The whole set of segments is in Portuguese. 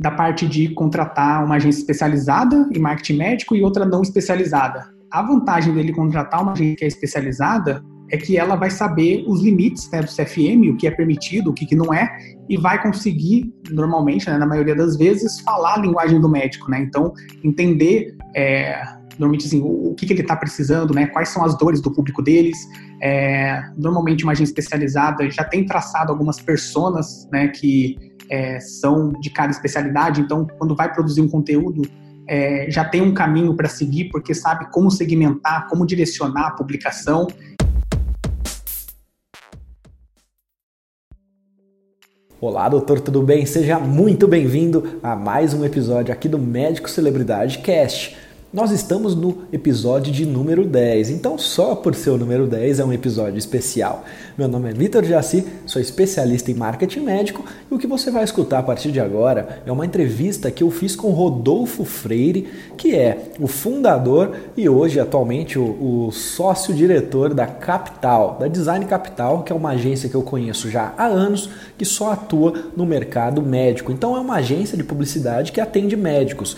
da parte de contratar uma agência especializada em marketing médico e outra não especializada. A vantagem dele contratar uma agência que é especializada é que ela vai saber os limites né, do CFM, o que é permitido, o que, não é, e vai conseguir, normalmente, né, na maioria das vezes, falar a linguagem do médico, né? Então, entender é, normalmente assim, o, o que, que ele está precisando, né? Quais são as dores do público deles. É, normalmente uma agência especializada já tem traçado algumas personas, né? Que é, são de cada especialidade. Então, quando vai produzir um conteúdo, é, já tem um caminho para seguir, porque sabe como segmentar, como direcionar a publicação. Olá, doutor, tudo bem? Seja muito bem-vindo a mais um episódio aqui do Médico Celebridade Cast. Nós estamos no episódio de número 10, então só por ser o número 10 é um episódio especial. Meu nome é Vitor Jaci, sou especialista em marketing médico e o que você vai escutar a partir de agora é uma entrevista que eu fiz com Rodolfo Freire, que é o fundador e hoje atualmente o, o sócio-diretor da Capital, da Design Capital, que é uma agência que eu conheço já há anos, que só atua no mercado médico. Então é uma agência de publicidade que atende médicos.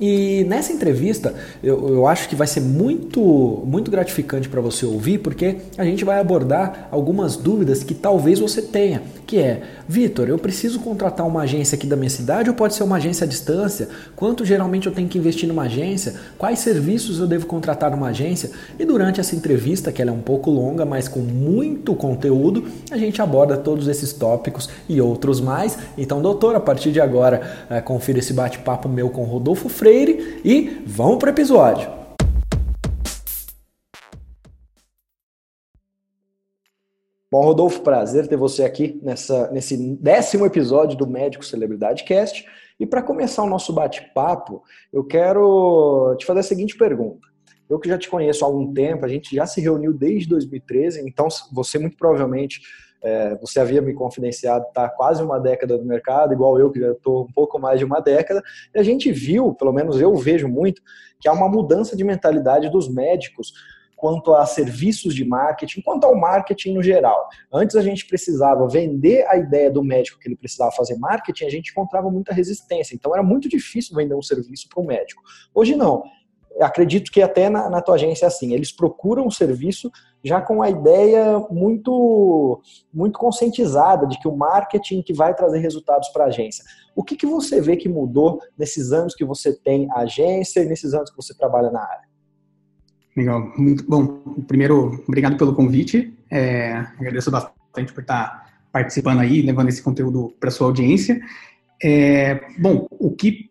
E nessa entrevista, eu, eu acho que vai ser muito, muito gratificante para você ouvir, porque a gente vai abordar algumas dúvidas que talvez você tenha, que é, Vitor, eu preciso contratar uma agência aqui da minha cidade ou pode ser uma agência à distância? Quanto geralmente eu tenho que investir numa agência? Quais serviços eu devo contratar numa agência? E durante essa entrevista, que ela é um pouco longa, mas com muito conteúdo, a gente aborda todos esses tópicos e outros mais. Então, doutor, a partir de agora, é, confira esse bate-papo meu com Rodolfo Freire e vamos para o episódio. Bom, Rodolfo, prazer ter você aqui nessa, nesse décimo episódio do Médico Celebridade Cast. E para começar o nosso bate-papo, eu quero te fazer a seguinte pergunta. Eu que já te conheço há algum tempo, a gente já se reuniu desde 2013, então você muito provavelmente é, você havia me confidenciado, está quase uma década no mercado, igual eu, que já estou um pouco mais de uma década, e a gente viu, pelo menos eu vejo muito, que há uma mudança de mentalidade dos médicos quanto a serviços de marketing, quanto ao marketing no geral. Antes a gente precisava vender a ideia do médico que ele precisava fazer marketing, a gente encontrava muita resistência. Então era muito difícil vender um serviço para o médico. Hoje não acredito que até na, na tua agência é assim, eles procuram o serviço já com a ideia muito muito conscientizada de que o marketing que vai trazer resultados para a agência. O que, que você vê que mudou nesses anos que você tem a agência e nesses anos que você trabalha na área? Legal, muito bom. Primeiro, obrigado pelo convite. É, agradeço bastante por estar participando aí, levando esse conteúdo para sua audiência. É, bom, o que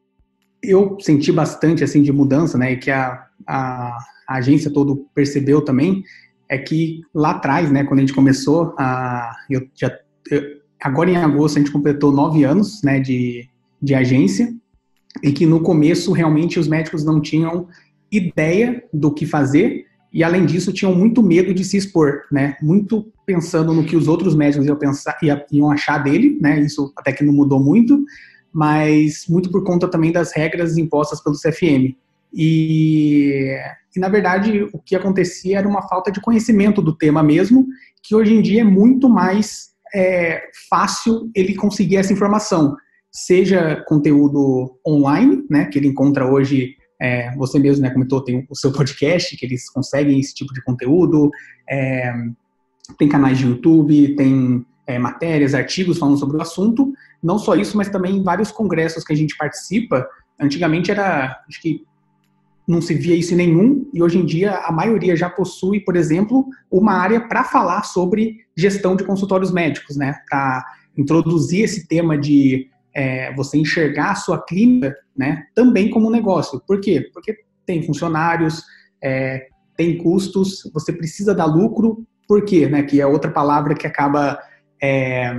eu senti bastante assim de mudança, né, e que a, a, a agência todo percebeu também, é que lá atrás, né, quando a gente começou, a, eu já, eu, agora em agosto a gente completou nove anos, né, de, de agência, e que no começo realmente os médicos não tinham ideia do que fazer, e além disso tinham muito medo de se expor, né, muito pensando no que os outros médicos iam, pensar, iam achar dele, né, isso até que não mudou muito, mas muito por conta também das regras impostas pelo CFM. E, e, na verdade, o que acontecia era uma falta de conhecimento do tema mesmo, que hoje em dia é muito mais é, fácil ele conseguir essa informação, seja conteúdo online, né, que ele encontra hoje, é, você mesmo né, comentou, tem o seu podcast, que eles conseguem esse tipo de conteúdo, é, tem canais de YouTube, tem é, matérias, artigos falando sobre o assunto. Não só isso, mas também vários congressos que a gente participa. Antigamente era, acho que não se via isso em nenhum, e hoje em dia a maioria já possui, por exemplo, uma área para falar sobre gestão de consultórios médicos, né? Para introduzir esse tema de é, você enxergar a sua clínica, né? Também como um negócio. Por quê? Porque tem funcionários, é, tem custos, você precisa dar lucro, por quê? Né? Que é outra palavra que acaba é,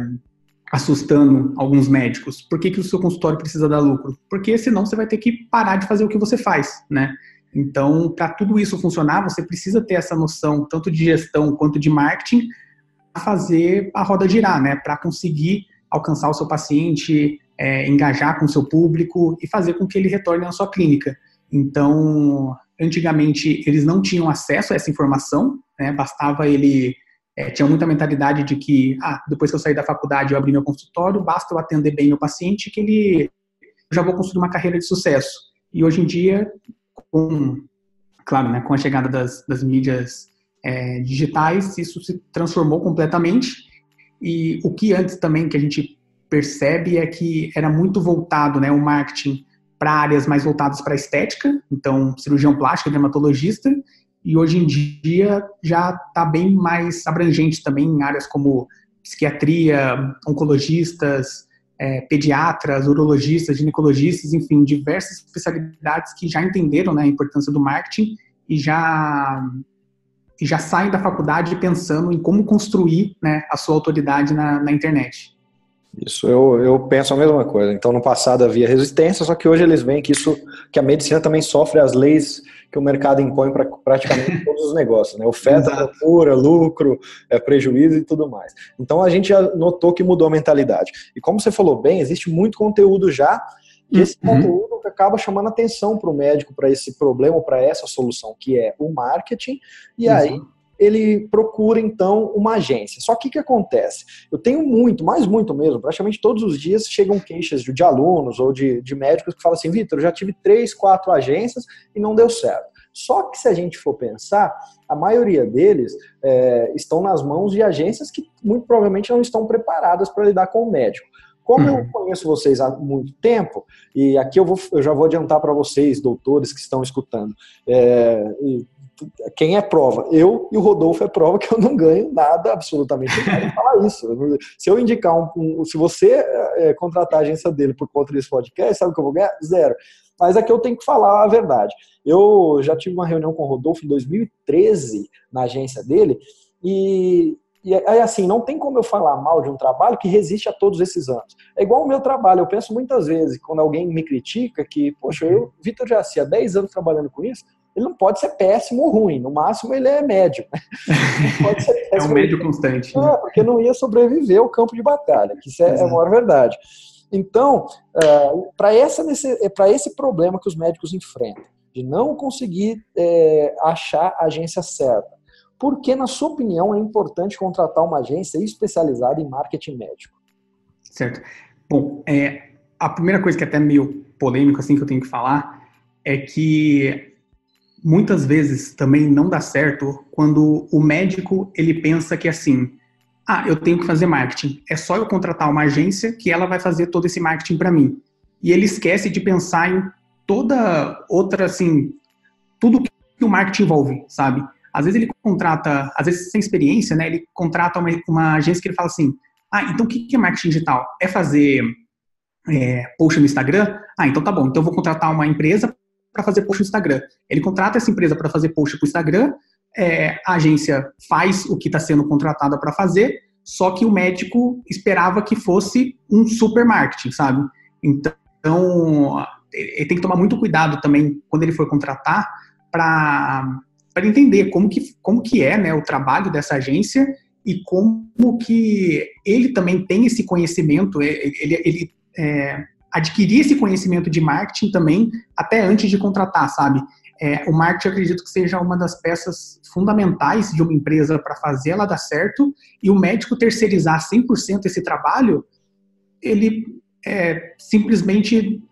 assustando alguns médicos. Por que, que o seu consultório precisa dar lucro? Porque senão você vai ter que parar de fazer o que você faz, né? Então, para tudo isso funcionar, você precisa ter essa noção tanto de gestão quanto de marketing para fazer a roda girar, né? Para conseguir alcançar o seu paciente, é, engajar com o seu público e fazer com que ele retorne à sua clínica. Então, antigamente eles não tinham acesso a essa informação, né? Bastava ele é, tinha muita mentalidade de que, ah, depois que eu sair da faculdade eu abrir meu consultório, basta eu atender bem meu paciente que ele, já vou construir uma carreira de sucesso. E hoje em dia, com, claro, né, com a chegada das, das mídias é, digitais, isso se transformou completamente. E o que antes também que a gente percebe é que era muito voltado, né, o marketing para áreas mais voltadas para estética, então cirurgião plástico, dermatologista, e hoje em dia já está bem mais abrangente também em áreas como psiquiatria, oncologistas, é, pediatras, urologistas, ginecologistas, enfim, diversas especialidades que já entenderam né, a importância do marketing e já, já saem da faculdade pensando em como construir né, a sua autoridade na, na internet. Isso, eu, eu penso a mesma coisa. Então, no passado havia resistência, só que hoje eles veem que isso, que a medicina também sofre as leis que o mercado impõe para praticamente todos os negócios, né? Oferta, procura, lucro, é, prejuízo e tudo mais. Então, a gente já notou que mudou a mentalidade. E como você falou bem, existe muito conteúdo já e esse uhum. conteúdo acaba chamando atenção para o médico para esse problema, para essa solução, que é o marketing. E uhum. aí ele procura então uma agência. Só que o que acontece? Eu tenho muito, mais muito mesmo, praticamente todos os dias chegam queixas de, de alunos ou de, de médicos que falam assim: Vitor, eu já tive três, quatro agências e não deu certo. Só que se a gente for pensar, a maioria deles é, estão nas mãos de agências que muito provavelmente não estão preparadas para lidar com o médico. Como eu uhum. conheço vocês há muito tempo, e aqui eu, vou, eu já vou adiantar para vocês, doutores que estão escutando, é, quem é prova? Eu e o Rodolfo é prova que eu não ganho nada, absolutamente nada, falar isso. Se eu indicar um, um se você é, contratar a agência dele por conta desse podcast, sabe o que eu vou ganhar? Zero. Mas aqui eu tenho que falar a verdade. Eu já tive uma reunião com o Rodolfo em 2013 na agência dele e e aí, assim, não tem como eu falar mal de um trabalho que resiste a todos esses anos. É igual o meu trabalho. Eu penso muitas vezes, quando alguém me critica, que, poxa, eu, Vitor Jaci, há 10 anos trabalhando com isso, ele não pode ser péssimo ou ruim, no máximo ele é médio. pode ser é um médio constante. Né? porque não ia sobreviver ao campo de batalha, que isso é, é a maior verdade. Então, é, para esse problema que os médicos enfrentam, de não conseguir é, achar a agência certa, por que, na sua opinião, é importante contratar uma agência especializada em marketing médico? Certo. Bom, é, a primeira coisa que é até meio polêmico assim que eu tenho que falar é que muitas vezes também não dá certo quando o médico ele pensa que assim, ah, eu tenho que fazer marketing, é só eu contratar uma agência que ela vai fazer todo esse marketing para mim. E ele esquece de pensar em toda outra assim, tudo que o marketing envolve, sabe? Às vezes ele contrata, às vezes sem experiência, né? Ele contrata uma, uma agência que ele fala assim: ah, então o que é marketing digital? É fazer é, post no Instagram? Ah, então tá bom. Então eu vou contratar uma empresa para fazer post no Instagram. Ele contrata essa empresa para fazer post para o Instagram, é, a agência faz o que está sendo contratada para fazer, só que o médico esperava que fosse um super marketing, sabe? Então, ele tem que tomar muito cuidado também quando ele for contratar para entender como que, como que é né, o trabalho dessa agência e como que ele também tem esse conhecimento, ele, ele é, adquirir esse conhecimento de marketing também até antes de contratar, sabe? É, o marketing eu acredito que seja uma das peças fundamentais de uma empresa para fazer ela dar certo e o médico terceirizar 100% esse trabalho, ele é, simplesmente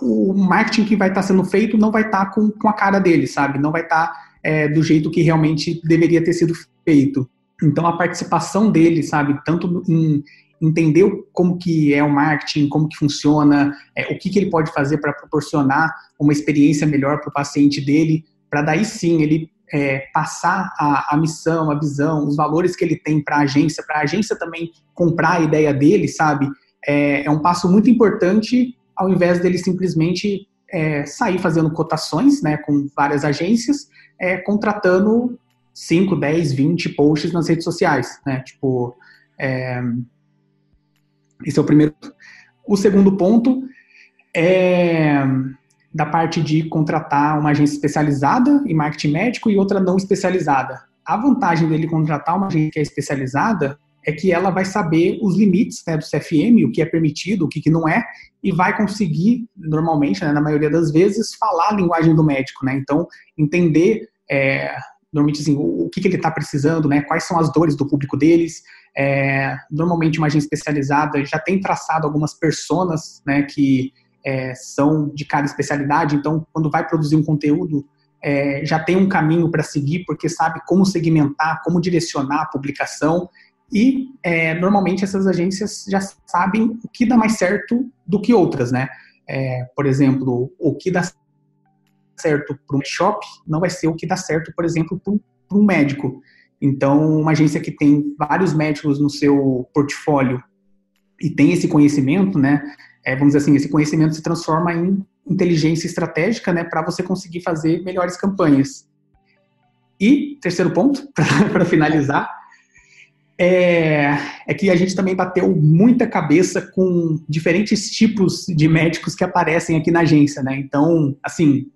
o marketing que vai estar tá sendo feito não vai estar tá com, com a cara dele, sabe? Não vai estar tá, é, do jeito que realmente deveria ter sido feito. Então a participação dele, sabe, tanto em, entender como que é o marketing, como que funciona, é, o que, que ele pode fazer para proporcionar uma experiência melhor para o paciente dele, para daí sim ele é, passar a, a, missão, a visão, os valores que ele tem para a agência, para a agência também comprar a ideia dele, sabe? É, é, um passo muito importante ao invés dele simplesmente é, sair fazendo cotações né, com várias agências, é, contratando 5, 10, 20 posts nas redes sociais, né? Tipo, é, esse é o primeiro. O segundo ponto é da parte de contratar uma agência especializada em marketing médico e outra não especializada. A vantagem dele contratar uma agência que é especializada é que ela vai saber os limites né, do CFM, o que é permitido, o que, que não é, e vai conseguir, normalmente, né, na maioria das vezes, falar a linguagem do médico. Né? Então, entender é, normalmente assim, o, que, que ele está precisando, né? Quais são as dores do público deles. É, normalmente uma agência especializada já tem traçado algumas personas, né? Que é, são de cada especialidade, então quando vai produzir um conteúdo, é, já tem um caminho para seguir, porque sabe como segmentar, como direcionar a publicação, e é, normalmente essas agências já sabem o que dá mais certo do que outras, né? É, por exemplo, o que dá certo para um shop não vai ser o que dá certo, por exemplo, para um médico. Então, uma agência que tem vários médicos no seu portfólio e tem esse conhecimento, né? É, vamos dizer assim, esse conhecimento se transforma em inteligência estratégica, né, para você conseguir fazer melhores campanhas. E terceiro ponto, para finalizar, é, é, que a gente também bateu muita cabeça com diferentes tipos de médicos que aparecem aqui na agência, né? Então, assim,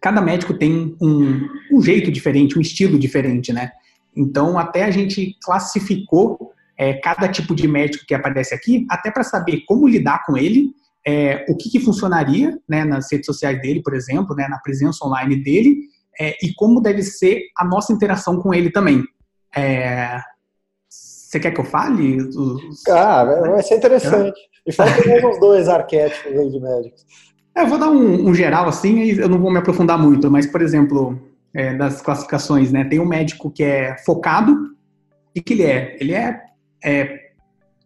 cada médico tem um, um jeito diferente, um estilo diferente, né? Então, até a gente classificou é, cada tipo de médico que aparece aqui, até para saber como lidar com ele, é, o que, que, funcionaria né, nas redes sociais dele, por exemplo, né, na presença online dele, é, e como deve ser a nossa interação com ele também. É, você quer que eu fale? Os... Cara, vai ser interessante. E fala que uns dois arquétipos aí de médicos. É, eu vou dar um, um geral assim, eu não vou me aprofundar muito, mas, por exemplo, é, das classificações, né? Tem um médico que é focado e que ele é? Ele é, é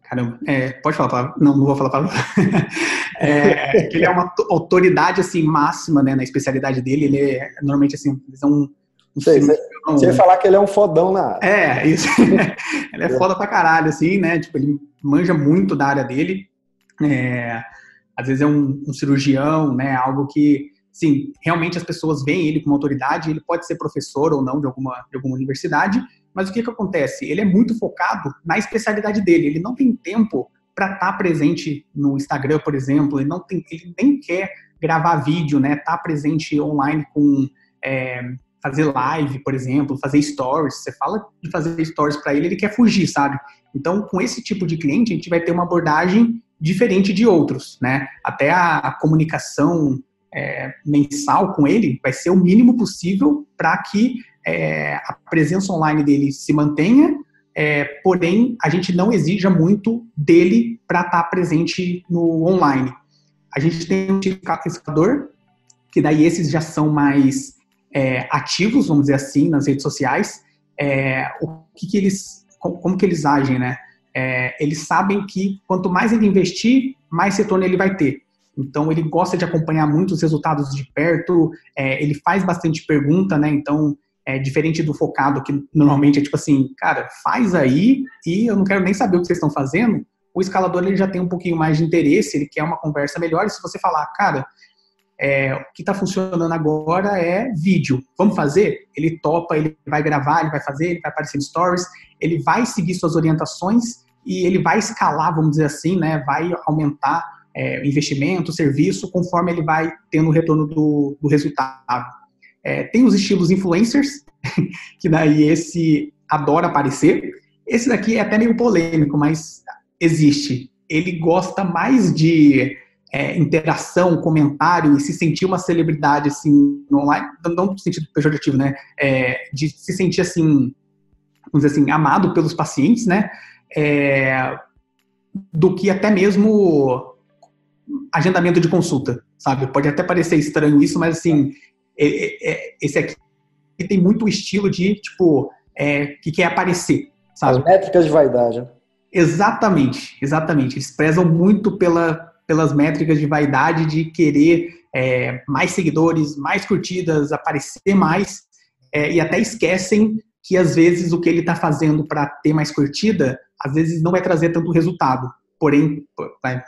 caramba, é, pode falar palavra? Não, não vou falar palavra. é, ele é uma autoridade assim máxima, né, na especialidade dele. Ele é normalmente assim, eles são um Sei, você, você ia falar que ele é um fodão na área. É, isso. ele é foda pra caralho, assim, né? Tipo, ele manja muito da área dele. É, às vezes é um, um cirurgião, né? Algo que sim, realmente as pessoas veem ele como autoridade, ele pode ser professor ou não de alguma, de alguma universidade, mas o que, que acontece? Ele é muito focado na especialidade dele, ele não tem tempo para estar tá presente no Instagram, por exemplo, ele não tem, ele nem quer gravar vídeo, né? Tá presente online com é, fazer live, por exemplo, fazer stories. Você fala de fazer stories para ele, ele quer fugir, sabe? Então, com esse tipo de cliente, a gente vai ter uma abordagem diferente de outros, né? Até a, a comunicação é, mensal com ele vai ser o mínimo possível para que é, a presença online dele se mantenha, é, porém a gente não exija muito dele para estar tá presente no online. A gente tem um tipo classificador, que daí esses já são mais é, ativos, vamos dizer assim, nas redes sociais. É, o que, que eles, como, como, que eles agem, né? É, eles sabem que quanto mais ele investir, mais retorno ele vai ter. Então, ele gosta de acompanhar muito os resultados de perto, é, ele faz bastante pergunta, né? Então, é diferente do focado, que normalmente é tipo assim, cara, faz aí e eu não quero nem saber o que vocês estão fazendo. O escalador ele já tem um pouquinho mais de interesse, ele quer uma conversa melhor. E se você falar, cara, é, o que está funcionando agora é vídeo. Vamos fazer? Ele topa, ele vai gravar, ele vai fazer, ele vai aparecer em stories, ele vai seguir suas orientações e ele vai escalar, vamos dizer assim, né? Vai aumentar é, investimento, serviço, conforme ele vai tendo o retorno do, do resultado. É, tem os estilos influencers, que daí esse adora aparecer. Esse daqui é até meio polêmico, mas existe. Ele gosta mais de é, interação, comentário e se sentir uma celebridade assim online, não no sentido pejorativo, né? É, de se sentir assim, vamos dizer assim, amado pelos pacientes, né? É, do que até mesmo agendamento de consulta, sabe? Pode até parecer estranho isso, mas assim, é, é, é esse aqui tem muito estilo de, tipo, é, que quer aparecer, sabe? As métricas de vaidade. Né? Exatamente, exatamente. Eles prezam muito pela, pelas métricas de vaidade, de querer é, mais seguidores, mais curtidas, aparecer mais, é, e até esquecem que às vezes o que ele está fazendo para ter mais curtida, às vezes não vai trazer tanto resultado. Porém,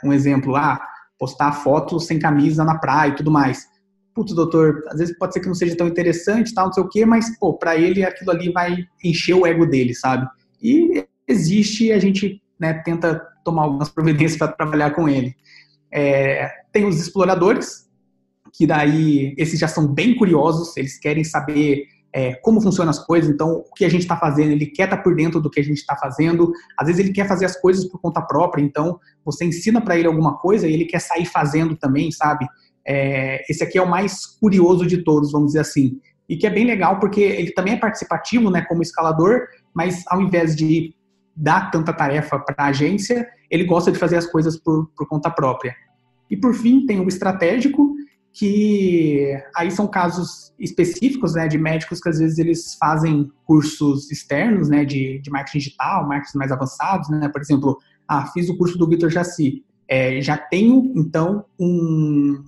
um exemplo, ah, postar fotos sem camisa na praia e tudo mais. Putz, doutor, às vezes pode ser que não seja tão interessante, tal, não sei o quê, mas, pô, para ele aquilo ali vai encher o ego dele, sabe? E existe, a gente né, tenta tomar algumas providências para trabalhar com ele. É, tem os exploradores, que daí, esses já são bem curiosos, eles querem saber é, como funcionam as coisas, então o que a gente está fazendo, ele quer estar tá por dentro do que a gente está fazendo, às vezes ele quer fazer as coisas por conta própria, então você ensina para ele alguma coisa e ele quer sair fazendo também, sabe? É, esse aqui é o mais curioso de todos, vamos dizer assim, e que é bem legal porque ele também é participativo, né, como escalador, mas ao invés de dar tanta tarefa para a agência, ele gosta de fazer as coisas por, por conta própria. E por fim, tem o estratégico, que aí são casos específicos, né, de médicos que às vezes eles fazem cursos externos, né, de, de marketing digital, marketing mais avançados, né, por exemplo, ah, fiz o curso do Vitor Jaci, é, já tenho, então, um,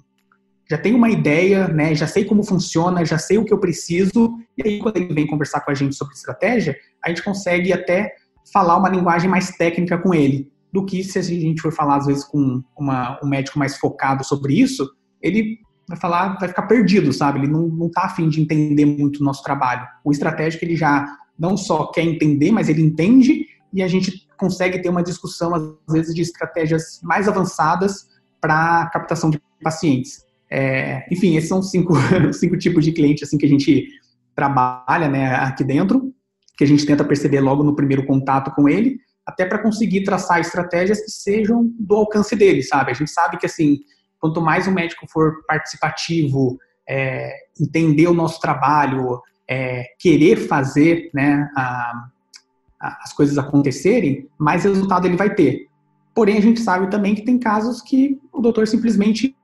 já tenho uma ideia, né, já sei como funciona, já sei o que eu preciso, e aí quando ele vem conversar com a gente sobre estratégia, a gente consegue até falar uma linguagem mais técnica com ele, do que se a gente for falar, às vezes, com uma, um médico mais focado sobre isso, ele vai falar, vai ficar perdido, sabe? Ele não, não tá afim de entender muito o nosso trabalho. O estratégico, ele já não só quer entender, mas ele entende e a gente consegue ter uma discussão, às vezes, de estratégias mais avançadas para captação de pacientes. É, enfim, esses são cinco, cinco tipos de clientes assim que a gente trabalha né, aqui dentro, que a gente tenta perceber logo no primeiro contato com ele, até para conseguir traçar estratégias que sejam do alcance dele, sabe? A gente sabe que assim, quanto mais o médico for participativo, é, entender o nosso trabalho, é, querer fazer né, a, a, as coisas acontecerem, mais resultado ele vai ter. Porém, a gente sabe também que tem casos que o doutor simplesmente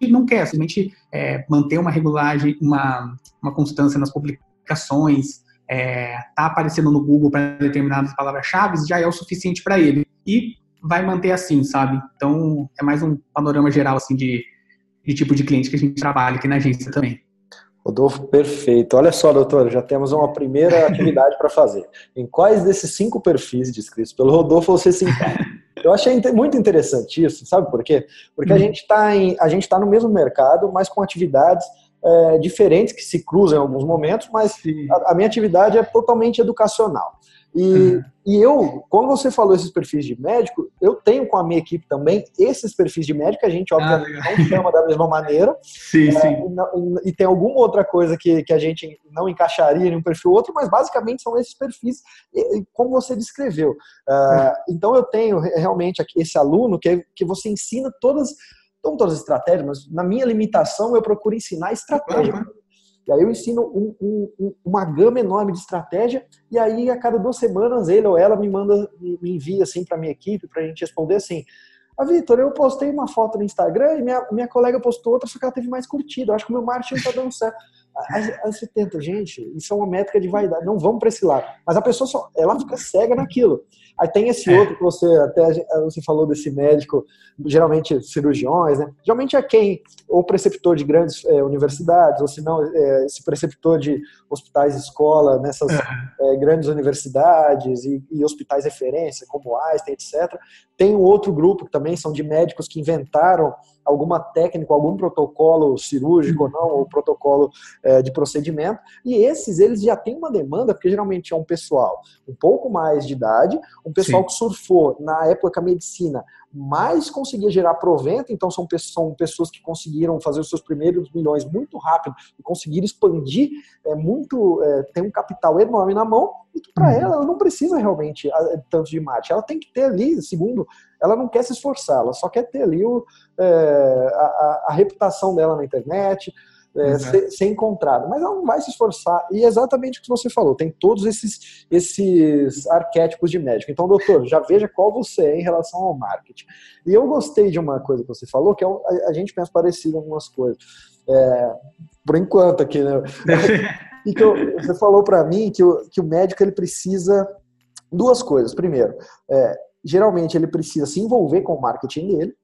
não quer, simplesmente é, manter uma regulagem, uma, uma constância nas publicações, é, tá aparecendo no Google para determinadas palavras-chave, já é o suficiente para ele. E vai manter assim, sabe? Então, é mais um panorama geral, assim, de, de tipo de cliente que a gente trabalha aqui na agência também. Rodolfo, perfeito. Olha só, doutor, já temos uma primeira atividade para fazer. Em quais desses cinco perfis descritos pelo Rodolfo você se encaixa? Eu achei muito interessante isso, sabe por quê? Porque hum. a gente está tá no mesmo mercado, mas com atividades é, diferentes que se cruzam em alguns momentos, mas a, a, minha atividade é totalmente educacional. E, uhum. e eu, quando você falou esses perfis de médico, eu tenho com a minha equipe também esses perfis de médico, a gente obviamente ah, não chama da mesma maneira. Sim, é, sim. E, e, tem alguma outra coisa que, que a gente não encaixaria em um perfil ou outro, mas basicamente são esses perfis, como você descreveu. Uh, então eu tenho realmente esse aluno que, que você ensina todas, não todas as estratégias, mas na minha limitação eu procuro ensinar estratégia. Uhum. E aí eu ensino um, um, uma gama enorme de estratégia, e aí a cada duas semanas ele ou ela me manda, me envia assim para minha equipe para a gente responder assim. Ah, Vitor, eu postei uma foto no Instagram e minha, minha colega postou outra, só que ela teve mais curtida. Eu acho que o meu marketing está dando certo. Aí, você tenta, gente, isso é uma métrica de vaidade, não vamos para esse lado. Mas a pessoa só, ela fica cega naquilo. Aí tem esse é. outro que você até você falou desse médico, geralmente cirurgiões, né? Geralmente é quem, ou preceptor de grandes é, universidades, ou se não, é, esse preceptor de hospitais escola nessas é, grandes universidades e, e, hospitais referência, como Einstein, etc. Tem um outro grupo que também são de médicos que inventaram alguma técnica, algum protocolo cirúrgico ou não, ou protocolo é, de procedimento. E esses, eles já têm uma demanda, porque geralmente é um pessoal um pouco mais de idade, um pessoal Sim. que surfou na época a medicina mais conseguia gerar provento, então são pessoas, são pessoas que conseguiram fazer os seus primeiros milhões muito rápido e conseguiram expandir é, muito, é, tem um capital enorme na mão, e que para uhum. ela, ela não precisa realmente tanto de marketing, ela tem que ter ali, segundo, ela não quer se esforçar, ela só quer ter ali o, é, a, a, reputação dela na internet, é, uhum. ser, ser encontrada, mas ela não vai se esforçar. E é exatamente o que você falou, tem todos esses, esses arquétipos de médico. Então, doutor, já veja qual você é em relação ao marketing. E eu gostei de uma coisa que você falou, que é a, a gente pensa parecido em algumas coisas. É, por enquanto aqui, né? e que eu, você falou para mim que o, que o médico ele precisa duas coisas. Primeiro, é, geralmente ele precisa se envolver com o marketing dele,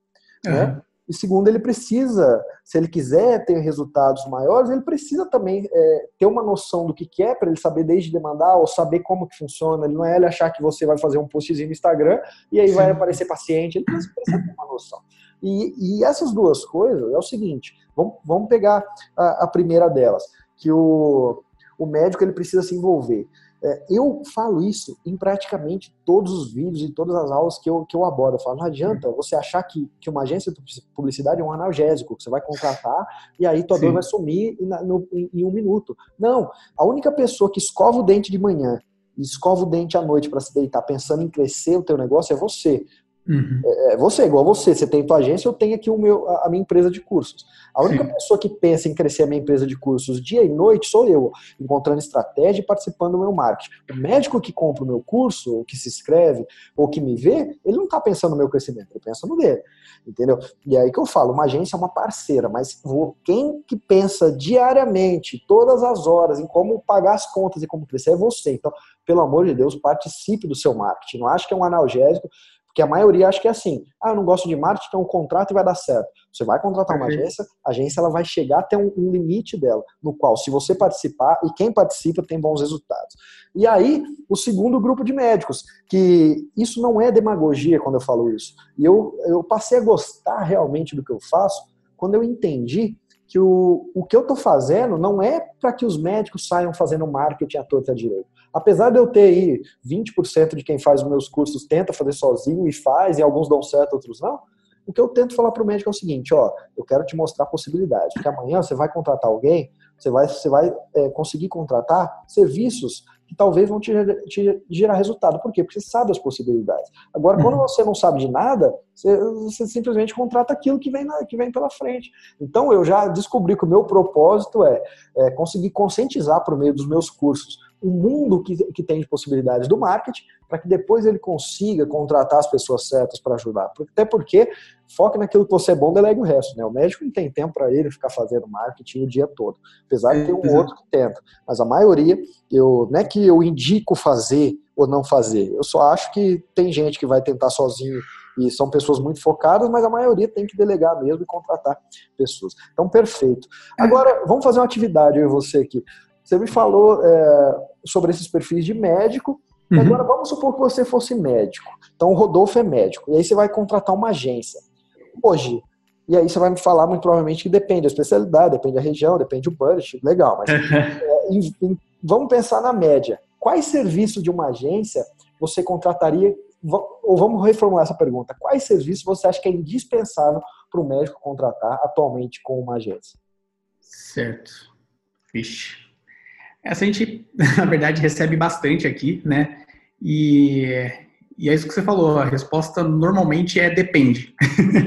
uhum. né? E segundo, ele precisa, se ele quiser ter resultados maiores, ele precisa também é, ter uma noção do que quer para ele saber desde demandar ou saber como que funciona. Ele não é ele achar que você vai fazer um postzinho no Instagram e aí Sim. vai aparecer paciente. Ele precisa ter uma noção. E, e, essas duas coisas é o seguinte: vamos, vamos pegar a, a primeira delas, que o, o médico ele precisa se envolver. É, eu falo isso em praticamente todos os vídeos e todas as aulas que eu, que eu abordo. Eu falo, não adianta você achar que, que uma agência de publicidade é um analgésico, que você vai contratar e aí tua Sim. dor vai sumir em, no, em, em um minuto. Não, a única pessoa que escova o dente de manhã e escova o dente à noite para se deitar pensando em crescer o teu negócio é você. Uhum. É, é você, igual você, você tem tua agência, eu tenho aqui o meu, a minha empresa de cursos. A única Sim. pessoa que pensa em crescer a minha empresa de cursos dia e noite sou eu, encontrando estratégia e participando do meu marketing. O médico que compra o meu curso, ou que se inscreve, ou que me vê, ele não está pensando no meu crescimento, ele pensa no dele. Entendeu? E aí que eu falo, uma agência é uma parceira, mas quem que pensa diariamente, todas as horas, em como pagar as contas e como crescer é você. Então, pelo amor de Deus, participe do seu marketing. Não acho que é um analgésico, porque a maioria acha que é assim, ah, eu não gosto de marketing, então um contrato e vai dar certo. Você vai contratar uma agência, a agência ela vai chegar até um, um, limite dela, no qual se você participar, e quem participa tem bons resultados. E aí, o segundo grupo de médicos, que isso não é demagogia quando eu falo isso. E eu, eu passei a gostar realmente do que eu faço quando eu entendi que o, o que eu estou fazendo não é para que os médicos saiam fazendo marketing à torta direito. Apesar de eu ter aí 20% de quem faz os meus cursos tenta fazer sozinho e faz, e alguns dão certo, outros não, o que eu tento falar para o médico é o seguinte, ó, eu quero te mostrar a possibilidade, que amanhã você vai contratar alguém, você vai, você vai é, conseguir contratar serviços que talvez vão te, te, gerar resultado. Por quê? Porque você sabe as possibilidades. Agora, quando você não sabe de nada, você, você, simplesmente contrata aquilo que vem, na, que vem pela frente. Então, eu já descobri que o meu propósito é, é conseguir conscientizar por meio dos meus cursos o mundo que, que tem de possibilidades do marketing, para que depois ele consiga contratar as pessoas certas para ajudar. Até porque foque naquilo que você é bom, delegue o resto. Né? O médico não tem tempo para ele ficar fazendo marketing o dia todo. Apesar de ter um Exato. outro que tenta. Mas a maioria, eu, não é que eu indico fazer ou não fazer. Eu só acho que tem gente que vai tentar sozinho e são pessoas muito focadas, mas a maioria tem que delegar mesmo e contratar pessoas. Então, perfeito. Agora, vamos fazer uma atividade, eu e você aqui. Você me falou é, sobre esses perfis de médico. Uhum. Agora, vamos supor que você fosse médico. Então, o Rodolfo é médico. E aí você vai contratar uma agência. Hoje, e aí você vai me falar muito provavelmente que depende da especialidade, depende da região, depende do budget. Legal, mas é, em, em, vamos pensar na média. Quais serviços de uma agência você contrataria? Ou vamos reformular essa pergunta. Quais serviços você acha que é indispensável para o médico contratar atualmente com uma agência? Certo. Vixe. Essa a gente, na verdade, recebe bastante aqui, né? E, e é isso que você falou, a resposta normalmente é depende.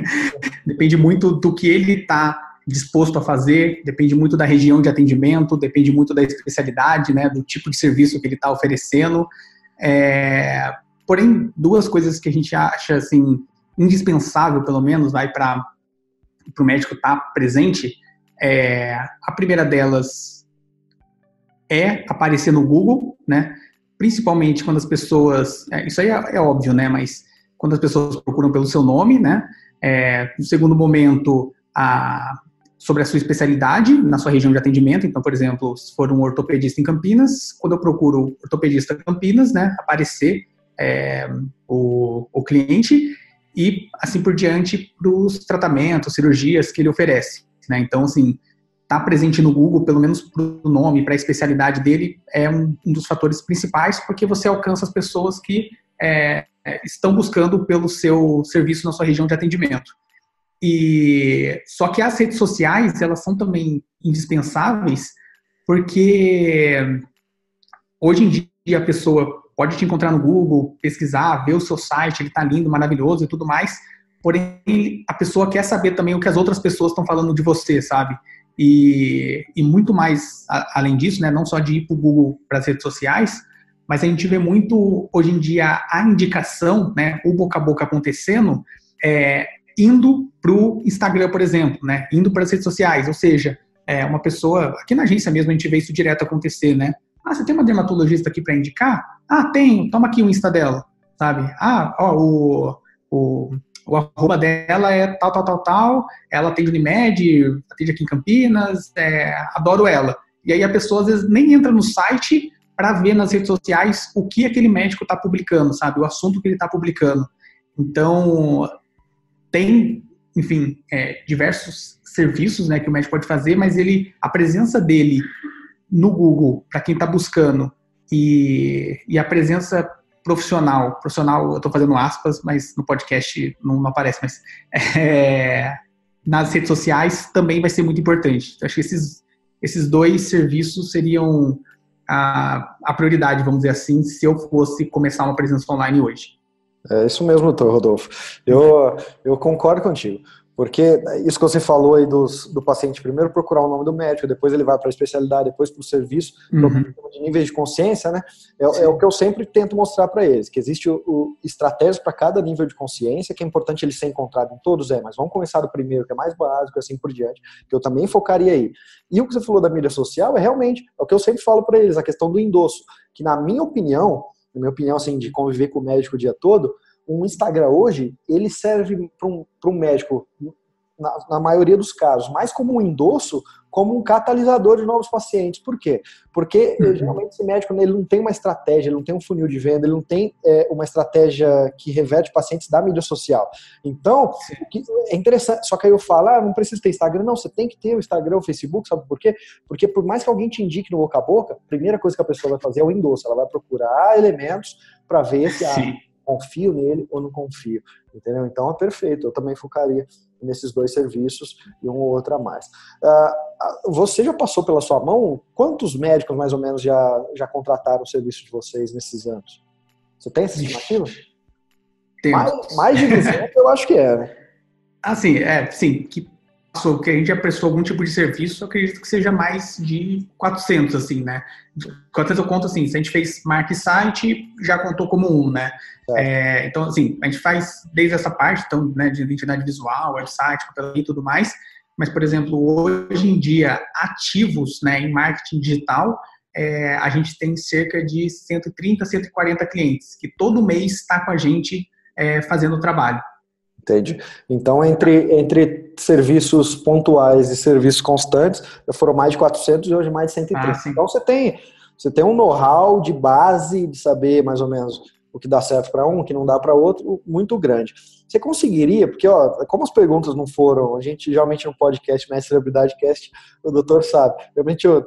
depende muito do que ele está disposto a fazer, depende muito da região de atendimento, depende muito da especialidade, né, do tipo de serviço que ele está oferecendo. É, porém, duas coisas que a gente acha assim indispensável, pelo menos, vai para o médico estar tá presente. É, a primeira delas é aparecer no Google, né? Principalmente quando as pessoas, é, isso aí é, é, óbvio, né? Mas quando as pessoas procuram pelo seu nome, né? É, no segundo momento, a, sobre a sua especialidade na sua região de atendimento. Então, por exemplo, se for um ortopedista em Campinas, quando eu procuro ortopedista Campinas, né? Aparecer é, o, o cliente e assim por diante para os tratamentos, cirurgias que ele oferece. Né? Então, assim, estar tá presente no Google, pelo menos para o nome, para a especialidade dele, é um, um, dos fatores principais, porque você alcança as pessoas que é, estão buscando pelo seu serviço na sua região de atendimento. E só que as redes sociais elas são também indispensáveis, porque hoje em dia a pessoa pode te encontrar no Google, pesquisar, ver o seu site, ele está lindo, maravilhoso e tudo mais. Porém, a pessoa quer saber também o que as outras pessoas estão falando de você, sabe? E, e muito mais a, além disso, né, não só de ir para o Google, para as redes sociais, mas a gente vê muito hoje em dia a indicação, né, o boca a boca acontecendo, é, indo para o Instagram, por exemplo, né, indo para as redes sociais, ou seja, é, uma pessoa, aqui na agência mesmo a gente vê isso direto acontecer, né? Ah, você tem uma dermatologista aqui para indicar? Ah, tenho, toma aqui o Insta dela, sabe? Ah, ó, o, o o arroba dela é tal, tal, tal, tal, ela atende Unimed, atende aqui em Campinas, é, adoro ela. E aí a pessoa às vezes nem entra no site para ver nas redes sociais o que aquele médico está publicando, sabe? O assunto que ele está publicando. Então, tem, enfim, é, diversos serviços né, que o médico pode fazer, mas ele, a presença dele no Google, para quem está buscando, e, e a presença profissional, profissional, eu estou fazendo aspas, mas no podcast não, não aparece, mas é, nas redes sociais também vai ser muito importante. Então, acho que esses, esses dois serviços seriam a, a prioridade, vamos dizer assim, se eu fosse começar uma presença online hoje. É isso mesmo, doutor Rodolfo. Eu, eu concordo contigo. Porque isso que você falou aí dos, do paciente primeiro procurar o nome do médico, depois ele vai para a especialidade, depois para o serviço, uhum. de níveis de consciência, né? É, é, o que eu sempre tento mostrar para eles, que existe o, o estratégias para cada nível de consciência, que é importante ele ser encontrado em todos, é, mas vamos começar do primeiro, que é mais básico, assim por diante, que eu também focaria aí. E o que você falou da mídia social é realmente, é o que eu sempre falo para eles, a questão do endosso, que na minha opinião, na minha opinião, assim, de conviver com o médico o dia todo, um Instagram hoje, ele serve para um, um médico, na, na, maioria dos casos, mais como um endosso, como um catalisador de novos pacientes. Por quê? Porque uhum. geralmente esse médico ele não tem uma estratégia, ele não tem um funil de venda, ele não tem é, uma estratégia que reverte pacientes da mídia social. Então, é interessante. Só que aí eu falo, ah, não precisa ter Instagram. Não, você tem que ter o Instagram, o Facebook, sabe por quê? Porque por mais que alguém te indique no boca a boca, a primeira coisa que a pessoa vai fazer é o endosso. Ela vai procurar elementos para ver se ah, confio nele ou não confio, entendeu? Então é perfeito, eu também focaria nesses dois serviços e um ou outro a mais. Uh, você já passou pela sua mão? Quantos médicos, mais ou menos, já, já contrataram o serviço de vocês nesses anos? Você tem essa estimativa? Mais, mais de 200 eu acho que é, né? Assim, é, sim, que passou, que a gente já prestou algum tipo de serviço, eu acredito que seja mais de 400, assim, né? 400 eu conto assim, se a gente fez marca site, já contou como um, né? É, então, assim, a gente faz desde essa parte, então, né, de identidade visual, website, e tudo mais, mas, por exemplo, hoje em dia, ativos né, em marketing digital, é, a gente tem cerca de 130, 140 clientes, que todo mês está com a gente é, fazendo o trabalho. Entende? Então, entre, entre serviços pontuais e serviços constantes, foram mais de 400 e hoje mais de 130. Ah, então, você tem, você tem um know-how de base, de saber mais ou menos o que dá certo para um, o que não dá para outro, muito grande. Você conseguiria, porque ó, como as perguntas não foram, a gente geralmente no podcast, Mestre Celebridade Cast, o doutor sabe, realmente eu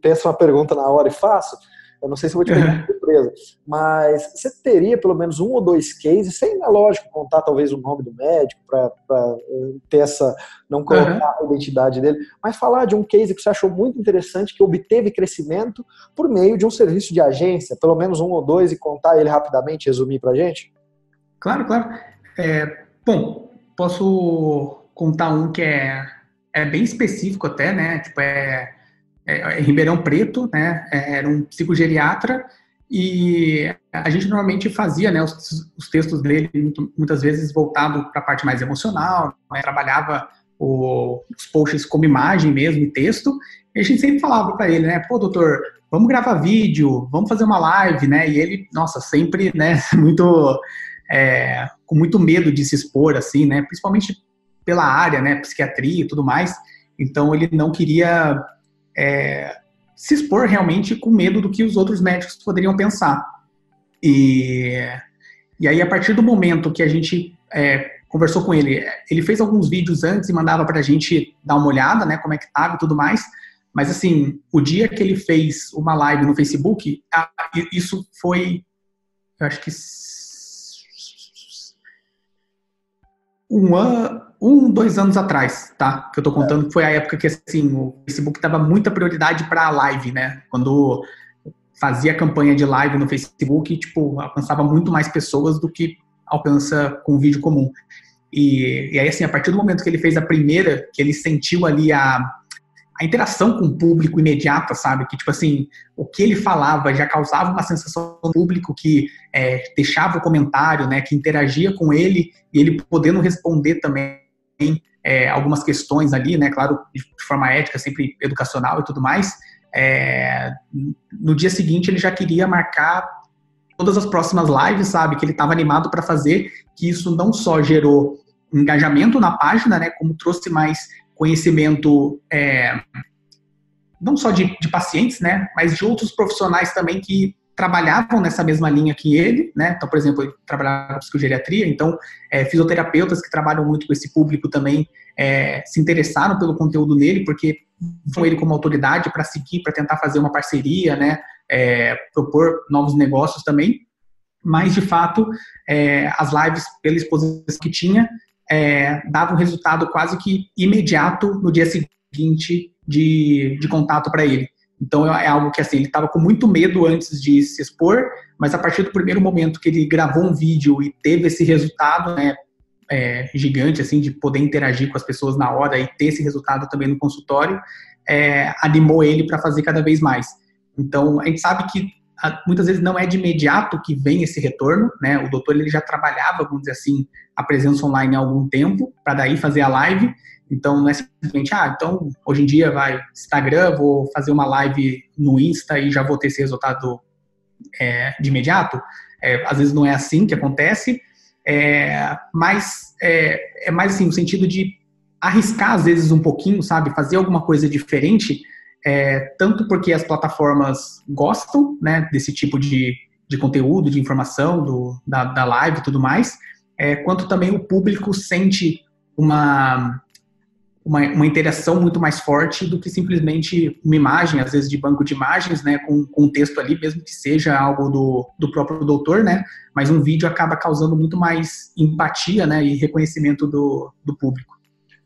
penso uma pergunta na hora e faço, eu não sei se vou te pegar de surpresa, mas você teria pelo menos um ou dois cases, sem, é lógico, contar talvez o nome do médico para eh, ter essa, não colocar uhum. a identidade dele, mas falar de um case que você achou muito interessante, que obteve crescimento por meio de um serviço de agência, pelo menos um ou dois, e contar ele rapidamente, resumir para gente? Claro, claro. É, bom, posso contar um que é, é bem específico até, né? Tipo, é é, em Ribeirão Preto, né, é, era um psicogeriatra, e a gente normalmente fazia né, os, os textos dele muitas vezes voltado para a parte mais emocional, né, trabalhava o, os posts como imagem mesmo e texto, e a gente sempre falava para ele, né, pô, doutor, vamos gravar vídeo, vamos fazer uma live, né, e ele, nossa, sempre, né, muito, é, com muito medo de se expor, assim, né, principalmente pela área, né, psiquiatria e tudo mais, então ele não queria é, se expor realmente com medo do que os outros médicos poderiam pensar. E, e aí, a partir do momento que a gente é, conversou com ele, ele fez alguns vídeos antes e mandava para a gente dar uma olhada, né, como é que estava e tudo mais. Mas, assim, o dia que ele fez uma live no Facebook, isso foi, eu acho que um ano, um, dois anos atrás, tá? Que eu tô contando que foi a época que, assim, o Facebook dava muita prioridade para a live, né? Quando fazia campanha de live no Facebook, tipo, alcançava muito mais pessoas do que alcança com vídeo comum. E, e aí, assim, a partir do momento que ele fez a primeira, que ele sentiu ali a, a interação com o público imediata, sabe? Que, tipo assim, o que ele falava já causava uma sensação no público que é, deixava o comentário, né? Que interagia com ele e ele podendo responder também é, algumas questões ali, né? Claro, de forma ética, sempre educacional e tudo mais. É, no dia seguinte, ele já queria marcar todas as próximas lives, sabe? Que ele estava animado para fazer, que isso não só gerou engajamento na página, né? Como trouxe mais conhecimento é, não só de, de, pacientes, né, mas de outros profissionais também que trabalhavam nessa mesma linha que ele, né? Então, por exemplo, ele trabalhava com psicogeriatria, então é, fisioterapeutas que trabalham muito com esse público também é, se interessaram pelo conteúdo dele, porque com ele como autoridade para seguir, para tentar fazer uma parceria, né? É, propor novos negócios também. Mas, de fato, é, as lives, pela exposição que tinha, é, dava um resultado quase que imediato no dia seguinte de, de contato para ele. Então é algo que assim ele estava com muito medo antes de se expor, mas a partir do primeiro momento que ele gravou um vídeo e teve esse resultado, né, é, gigante assim de poder interagir com as pessoas na hora e ter esse resultado também no consultório, é, animou ele para fazer cada vez mais. Então a gente sabe que muitas vezes não é de imediato que vem esse retorno, né? O doutor ele já trabalhava, vamos dizer assim, a presença online há algum tempo para daí fazer a live. Então não é simplesmente, ah, então hoje em dia vai Instagram, vou fazer uma live no Insta e já vou ter esse resultado é, de imediato. É, às vezes não é assim que acontece, é, mas é, é mais assim, no sentido de arriscar às vezes um pouquinho, sabe? Fazer alguma coisa diferente é, tanto porque as plataformas gostam né, desse tipo de, de conteúdo, de informação, do, da, da live e tudo mais, é, quanto também o público sente uma, uma, uma, interação muito mais forte do que simplesmente uma imagem, às vezes de banco de imagens, né, com, com um texto ali, mesmo que seja algo do, do próprio doutor, né, mas um vídeo acaba causando muito mais empatia né, e reconhecimento do, do público.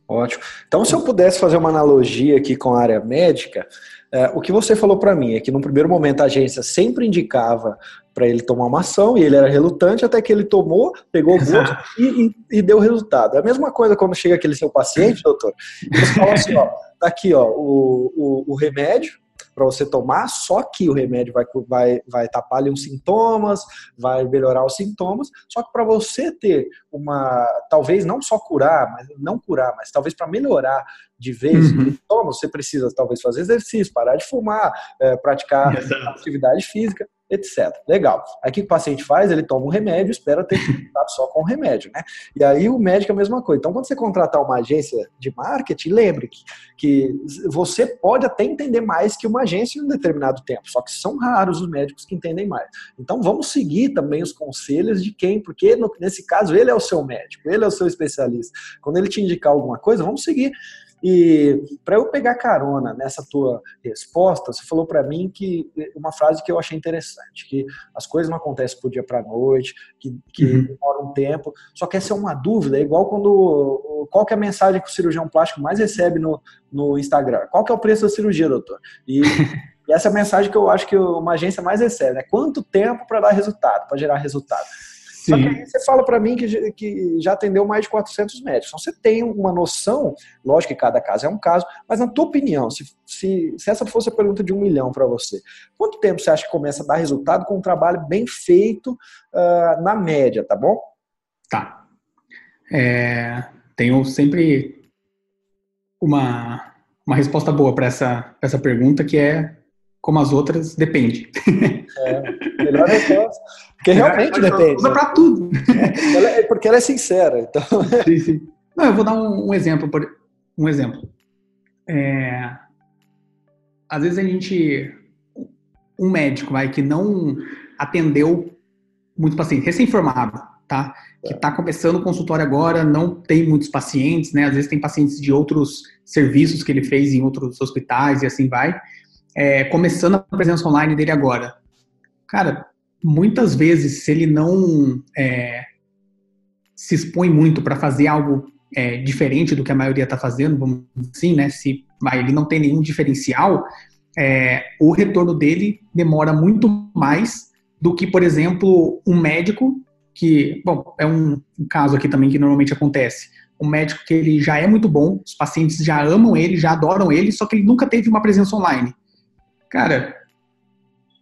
Ótimo. Então, se eu pudesse fazer uma analogia aqui com a área médica, é, o que você falou para mim é que no primeiro momento a agência sempre indicava para ele tomar uma ação e ele era relutante até que ele tomou, pegou o gosto e, e, e, deu resultado. É a mesma coisa quando chega aquele seu paciente, doutor, e você fala assim, ó, tá aqui ó, o, o, o remédio, para você tomar, só que o remédio vai, vai, vai tapar ali os sintomas, vai melhorar os sintomas, só que para você ter uma, talvez não só curar, mas não curar, mas talvez para melhorar de vez uhum. sintomas, você precisa talvez fazer exercício, parar de fumar, é, praticar Exato. atividade física etc. Legal. Aí o que o paciente faz? Ele toma um remédio, espera ter resultado só com o remédio, né? E aí o médico é a mesma coisa. Então, quando você contratar uma agência de marketing, lembre que, que você pode até entender mais que uma agência em um determinado tempo, só que são raros os médicos que entendem mais. Então, vamos seguir também os conselhos de quem, porque no, nesse caso ele é o seu médico, ele é o seu especialista. Quando ele te indicar alguma coisa, vamos seguir. E para eu pegar carona nessa tua resposta, você falou para mim que uma frase que eu achei interessante, que as coisas não acontecem por dia para noite, que, que uhum. demora um tempo. Só que essa é uma dúvida, é igual quando qual que é a mensagem que o cirurgião plástico mais recebe no, no Instagram? Qual que é o preço da cirurgia, doutor? E E essa é a mensagem que eu acho que uma agência mais recebe, né? Quanto tempo para dar resultado, para gerar resultado? Sim. Só que aí você fala para mim que, que já atendeu mais de 400 médicos. Então você tem uma noção, lógico que cada caso é um caso, mas na tua opinião, se, se, se essa fosse a pergunta de um milhão para você, quanto tempo você acha que começa a dar resultado com um trabalho bem feito uh, na média, tá bom? Tá. É, tenho sempre uma, uma resposta boa para essa, essa pergunta, que é como as outras, depende. É, melhor resposta. Porque realmente é, depende. Usa para tudo. É, porque ela é sincera. Então... Sim, sim. Não, eu vou dar um, um exemplo. Um exemplo. É, às vezes a gente. Um médico vai que não atendeu muito paciente, recém-formado, tá? Que está começando o consultório agora, não tem muitos pacientes, né? Às vezes tem pacientes de outros serviços que ele fez em outros hospitais e assim vai é, começando a presença online dele agora. Cara, muitas vezes, se ele não é, se expõe muito para fazer algo é, diferente do que a maioria está fazendo, vamos dizer assim, né? Se vai, ele não tem nenhum diferencial, é, o retorno dele demora muito mais do que, por exemplo, um médico que, bom, é um, um caso aqui também que normalmente acontece. Um médico que ele já é muito bom, os pacientes já amam ele, já adoram ele, só que ele nunca teve uma presença online. Cara,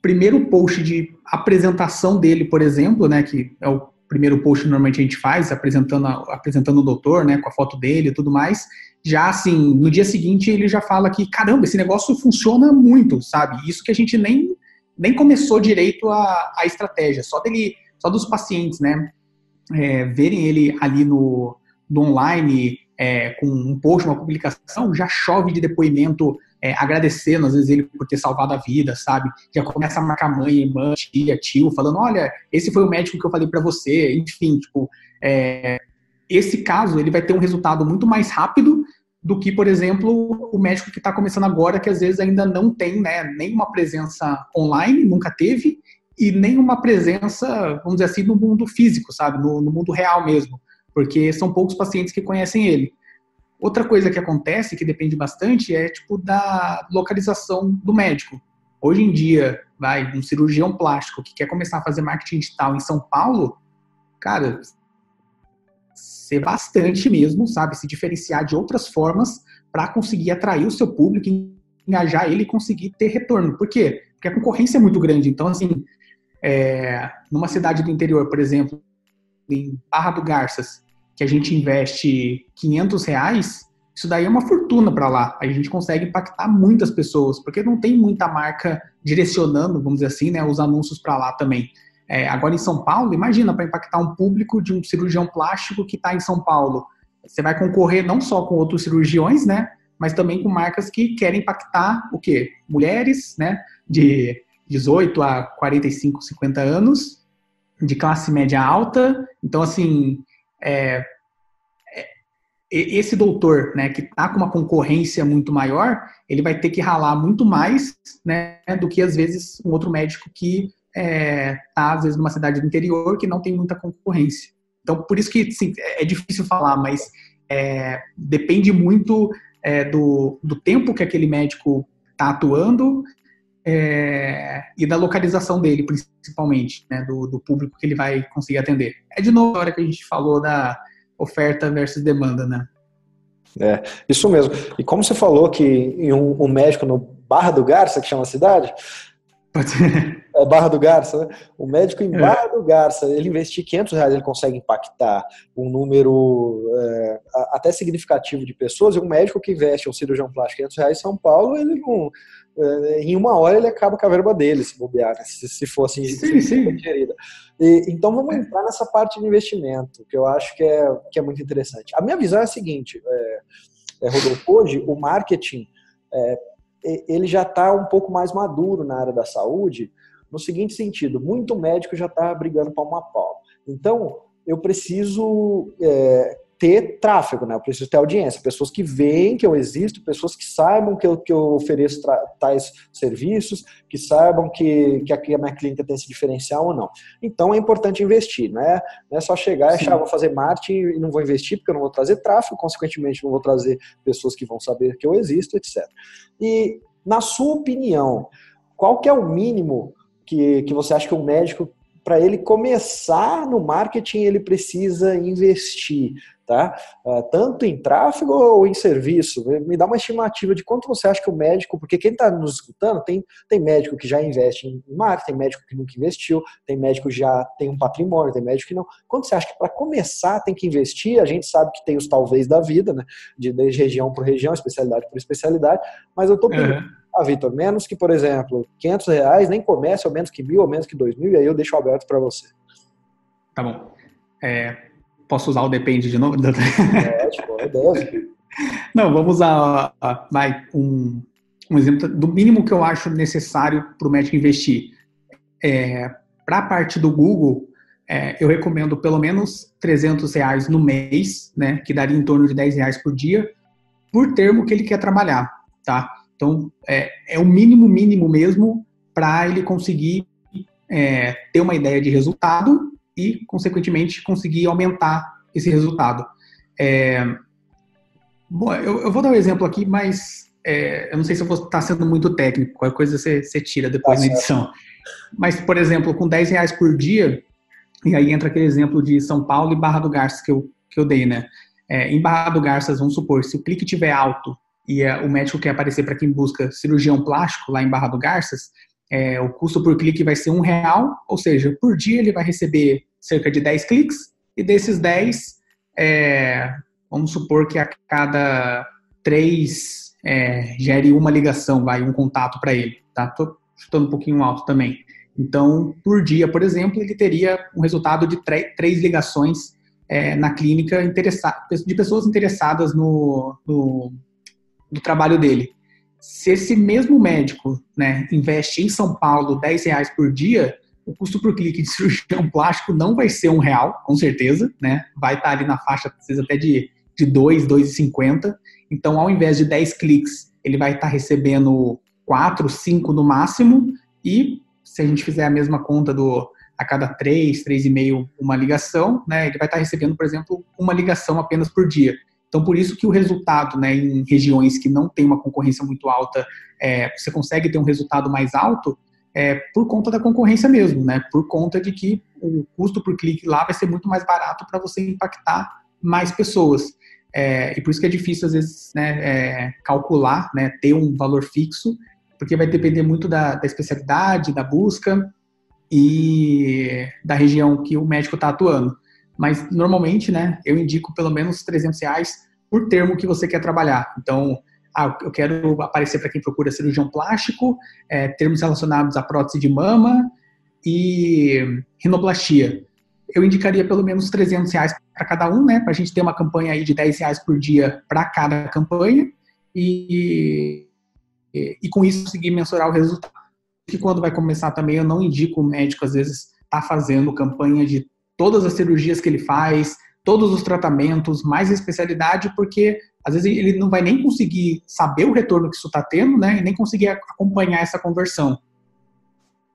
primeiro post de apresentação dele, por exemplo, né, que é o primeiro post que normalmente a gente faz, apresentando, apresentando o doutor, né, com a foto dele e tudo mais, já assim, no dia seguinte ele já fala que, caramba, esse negócio funciona muito, sabe? Isso que a gente nem, nem começou direito a, a estratégia, só dele, só dos pacientes, né, é, verem ele ali no, no online, é, com um post, uma publicação, já chove de depoimento é, agradecendo, às vezes, ele por ter salvado a vida, sabe? Já começa a marcar mãe, irmã, tia, tio, falando, olha, esse foi o médico que eu falei para você, enfim, tipo, é, esse caso, ele vai ter um resultado muito mais rápido do que, por exemplo, o médico que está começando agora, que às vezes ainda não tem, né, nenhuma presença online, nunca teve, e nenhuma presença, vamos dizer assim, no mundo físico, sabe? No, no mundo real mesmo, porque são poucos pacientes que conhecem ele. Outra coisa que acontece, que depende bastante, é tipo da localização do médico. Hoje em dia, vai, um cirurgião plástico que quer começar a fazer marketing digital em São Paulo, cara, ser bastante mesmo, sabe? Se diferenciar de outras formas para conseguir atrair o seu público, engajar ele e conseguir ter retorno. Por quê? Porque a concorrência é muito grande. Então, assim, é, numa cidade do interior, por exemplo, em Barra do Garças, que a gente investe 500 reais, isso daí é uma fortuna para lá. A gente consegue impactar muitas pessoas, porque não tem muita marca direcionando, vamos dizer assim, né, os anúncios para lá também. É, agora em São Paulo, imagina para impactar um público de um cirurgião plástico que está em São Paulo. Você vai concorrer não só com outros cirurgiões, né, mas também com marcas que querem impactar o quê? Mulheres, né, de 18 a 45, 50 anos, de classe média alta. Então, assim, é, é, esse doutor, né, que está com uma concorrência muito maior, ele vai ter que ralar muito mais, né, do que às vezes um outro médico que está é, às vezes numa cidade do interior que não tem muita concorrência. Então, por isso que sim, é difícil falar, mas é, depende muito é, do, do tempo que aquele médico está atuando é, e da localização dele, principalmente, né, do, do, público que ele vai conseguir atender. É de novo a hora que a gente falou da oferta versus demanda, né? É, isso mesmo. E como você falou que um, um médico no Barra do Garça, que chama a cidade, é Barra do Garça, né? O médico em é. Barra do Garça, ele investir 500 reais, ele consegue impactar um número é, até significativo de pessoas. E um médico que investe um cirurgião plástico 500 reais em São Paulo, ele não, em uma hora ele acaba com a verba dele, se bobear, né? se, se for assim, sim, sim. gerida. E, então vamos entrar nessa parte de investimento, que eu acho que é, que é muito interessante. A minha visão é a seguinte, é, é Rodolfo, hoje o marketing é, ele já está um pouco mais maduro na área da saúde, no seguinte sentido, muito médico já está brigando palmo a pau. Então, eu preciso é, ter tráfego, né? Eu preciso ter audiência, pessoas que veem que eu existo, pessoas que saibam que eu, que eu ofereço tais serviços, que saibam que, que aqui a minha clínica tem esse diferencial ou não. Então é importante investir, né? Não é só chegar e achar, vou fazer marketing e não vou investir porque eu não vou trazer tráfego, consequentemente não vou trazer pessoas que vão saber que eu existo, etc. E na sua opinião, qual que é o mínimo que, que você acha que um médico para ele começar no marketing, ele precisa investir tá? Uh, tanto em tráfego ou em serviço. Me dá uma estimativa de quanto você acha que o médico, porque quem está nos escutando, tem, tem médico que já investe em marketing, tem médico que nunca investiu, tem médico que já tem um patrimônio, tem médico que não. Quanto você acha que para começar tem que investir? A gente sabe que tem os talvez da vida, né? De, desde região por região, especialidade por especialidade, mas eu estou. Uhum. Ah, Vitor, menos que, por exemplo, 500 reais, nem comece, ou menos que mil, ou menos que dois mil, e aí eu deixo aberto para você. Tá bom. É, Posso usar o depende de novo? É, tipo, é Deus. Não, vamos usar vai, um, um exemplo do mínimo que eu acho necessário para o médico investir. É, para a parte do Google, é, eu recomendo pelo menos 300 reais no mês, né, que daria em torno de 10 reais por dia, por termo que ele quer trabalhar, tá? Então, é, é o mínimo, mínimo mesmo para ele conseguir é, ter uma ideia de resultado e, consequentemente, conseguir aumentar esse resultado. É, bom, eu, eu, vou dar um exemplo aqui, mas é, eu não sei se eu vou estar sendo muito técnico, qualquer coisa você, você tira depois tá na edição. Mas, por exemplo, com 10 reais por dia, e aí entra aquele exemplo de São Paulo e Barra do Garças que eu, que eu dei, né? É, em Barra do Garças, vamos supor, se o clique tiver alto e é, o médico quer aparecer para quem busca cirurgião plástico lá em Barra do Garças, é, o custo por clique vai ser um real, ou seja, por dia ele vai receber cerca de 10 cliques, e desses 10, é, vamos supor que a cada 3 é, gere uma ligação, vai, um contato para ele, tá? Tô chutando um pouquinho alto também. Então, por dia, por exemplo, ele teria um resultado de três ligações é, na clínica de pessoas interessadas no, no, no, trabalho dele. Se esse mesmo médico né, investe em São Paulo 10 reais por dia, o custo por clique de cirurgião plástico não vai ser um real, com certeza, né? Vai estar ali na faixa, precisa até de, de 2, 2,50. Então, ao invés de 10 cliques, ele vai estar recebendo 4, 5 no máximo. E se a gente fizer a mesma conta do a cada 3, 3,5 uma ligação, né? Ele vai estar recebendo, por exemplo, uma ligação apenas por dia. Então, por isso que o resultado, né, em regiões que não tem uma concorrência muito alta, é, você consegue ter um resultado mais alto, é, por conta da concorrência mesmo, né? Por conta de que o custo por clique lá vai ser muito mais barato para você impactar mais pessoas. É, e por isso que é difícil, às vezes, né, é, calcular, né, ter um valor fixo, porque vai depender muito da, da especialidade, da busca e da região que o médico está atuando. Mas, normalmente, né, eu indico pelo menos 300 reais por termo que você quer trabalhar. Então, ah, eu quero aparecer para quem procura cirurgião plástico, é, termos relacionados à prótese de mama e rinoplastia. Eu indicaria pelo menos 300 reais para cada um, né? Para a gente ter uma campanha aí de 10 reais por dia para cada campanha e, e, e, com isso conseguir mensurar o resultado. Que quando vai começar também, eu não indico o médico, às vezes, tá fazendo campanha de todas as cirurgias que ele faz, todos os tratamentos, mais especialidade, porque às vezes ele não vai nem conseguir saber o retorno que isso está tendo, né? E nem conseguir acompanhar essa conversão.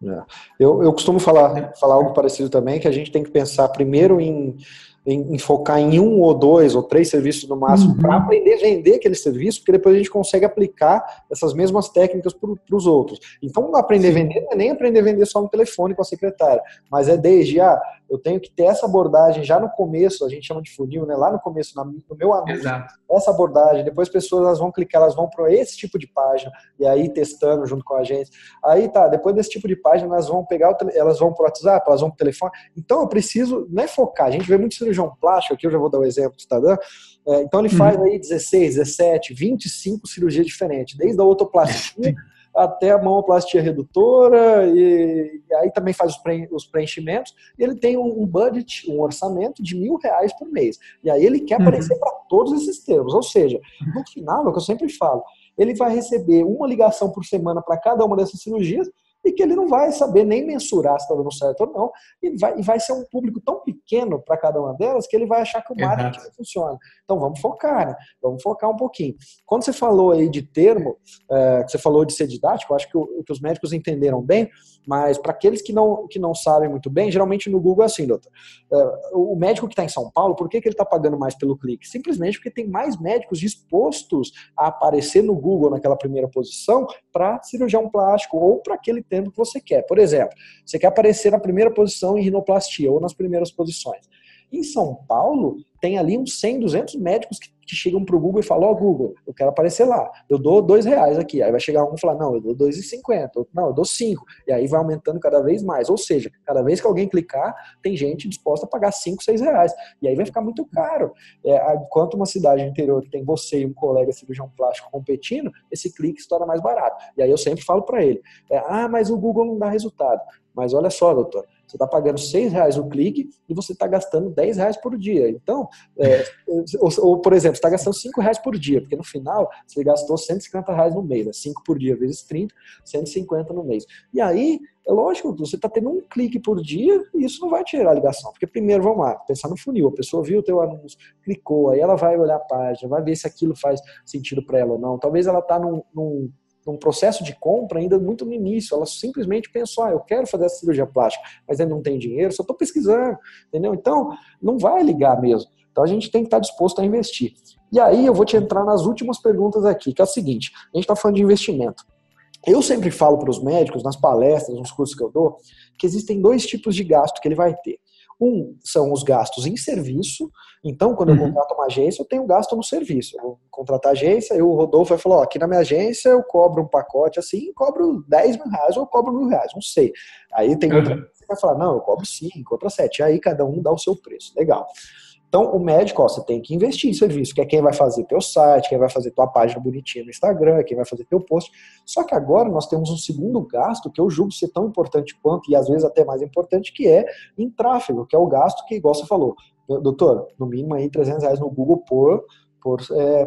É. Eu, eu costumo falar, falar algo parecido também, que a gente tem que pensar primeiro em em, em, focar em um ou dois ou três serviços no máximo uhum. para aprender a vender aquele serviço, porque depois a gente consegue aplicar essas mesmas técnicas para os outros. Então, aprender Sim. a vender não é nem aprender a vender só no telefone com a secretária, mas é desde, ah, eu tenho que ter essa abordagem já no começo, a gente chama de funil, né? Lá no começo, no meu anúncio, Exato. Essa abordagem, depois as pessoas elas vão clicar, elas vão para esse tipo de página, e aí testando junto com a gente. Aí tá, depois desse tipo de página, elas vão pegar, o, elas vão para o WhatsApp, elas vão para o telefone. Então, eu preciso, não é focar, a gente vê muito cirurgião plástico, aqui eu já vou dar o um exemplo que está dando. É, então ele faz uhum. aí 16, 17, 25 cirurgias diferentes, desde a otoplastia até a mamoplastia redutora, e, e aí também faz os, os, preenchimentos. E ele tem um, um, budget, um orçamento de mil reais por mês. E aí ele quer uhum. aparecer para todos esses termos. Ou seja, no final, é o que eu sempre falo, ele vai receber uma ligação por semana para cada uma dessas cirurgias e que ele não vai saber nem mensurar se está dando certo ou não, e vai, e vai ser um público tão pequeno para cada uma delas que ele vai achar que o marketing Exato. não funciona. Então vamos focar, né? Vamos focar um pouquinho. Quando você falou aí de termo, é, você falou de ser didático, acho que, o, que os médicos entenderam bem, mas para aqueles que não, que não sabem muito bem, geralmente no Google é assim, doutor. É, o médico que está em São Paulo, por que, que ele está pagando mais pelo clique? Simplesmente porque tem mais médicos dispostos a aparecer no Google naquela primeira posição para cirurgião plástico ou para aquele termo que você quer. Por exemplo, você quer aparecer na primeira posição em rinoplastia ou nas primeiras posições. Em São Paulo, tem ali uns 100, 200 médicos que, que chegam para o Google e falam: Ó, oh, Google, eu quero aparecer lá, eu dou dois reais aqui. Aí vai chegar um e falar: Não, eu dou dois e cinquenta, não, eu dou cinco. E aí vai aumentando cada vez mais. Ou seja, cada vez que alguém clicar, tem gente disposta a pagar cinco, seis reais. E aí vai ficar muito caro. É, enquanto uma cidade interior que tem você e um colega cirurgião plástico competindo, esse clique se torna mais barato. E aí eu sempre falo para ele: é, Ah, mas o Google não dá resultado. Mas olha só, doutor, você está pagando seis reais o clique e você está gastando 10 reais por dia. Então, é, ou, ou, por exemplo, está gastando 5 reais por dia, porque no final você gastou 150 reais no mês, né? 5 por dia vezes 30, 150 no mês. E aí, é lógico, você está tendo um clique por dia e isso não vai tirar a ligação. Porque primeiro, vamos lá, pensar no funil. A pessoa viu o teu anúncio, clicou, aí ela vai olhar a página, vai ver se aquilo faz sentido para ela ou não. Talvez ela está num, num num processo de compra ainda muito no início. Ela simplesmente pensou, ah, eu quero fazer essa cirurgia plástica, mas ainda não tem dinheiro, só estou pesquisando, entendeu? Então, não vai ligar mesmo. Então, a gente tem que estar disposto a investir. E aí, eu vou te entrar nas últimas perguntas aqui, que é o seguinte, a gente está falando de investimento. Eu sempre falo para os médicos, nas palestras, nos cursos que eu dou, que existem dois tipos de gasto que ele vai ter. Um são os gastos em serviço. Então, quando eu uhum. contrato uma agência, eu tenho gasto no serviço. Eu vou contratar agência, eu, o Rodolfo vai falar: ó, aqui na minha agência eu cobro um pacote assim, cobro 10 mil reais ou cobro mil reais, não sei. Aí tem outra uhum. que vai falar: não, eu cobro 5, outra 7. Aí cada um dá o seu preço. Legal. Então, o médico, ó, você tem que investir em serviço, que é quem vai fazer teu site, quem vai fazer tua página bonitinha no Instagram, quem vai fazer teu post. Só que agora nós temos um segundo gasto que eu julgo ser tão importante quanto, e às vezes até mais importante, que é em tráfego, que é o gasto que, igual você falou, doutor, no mínimo aí 300 reais no Google por, por é,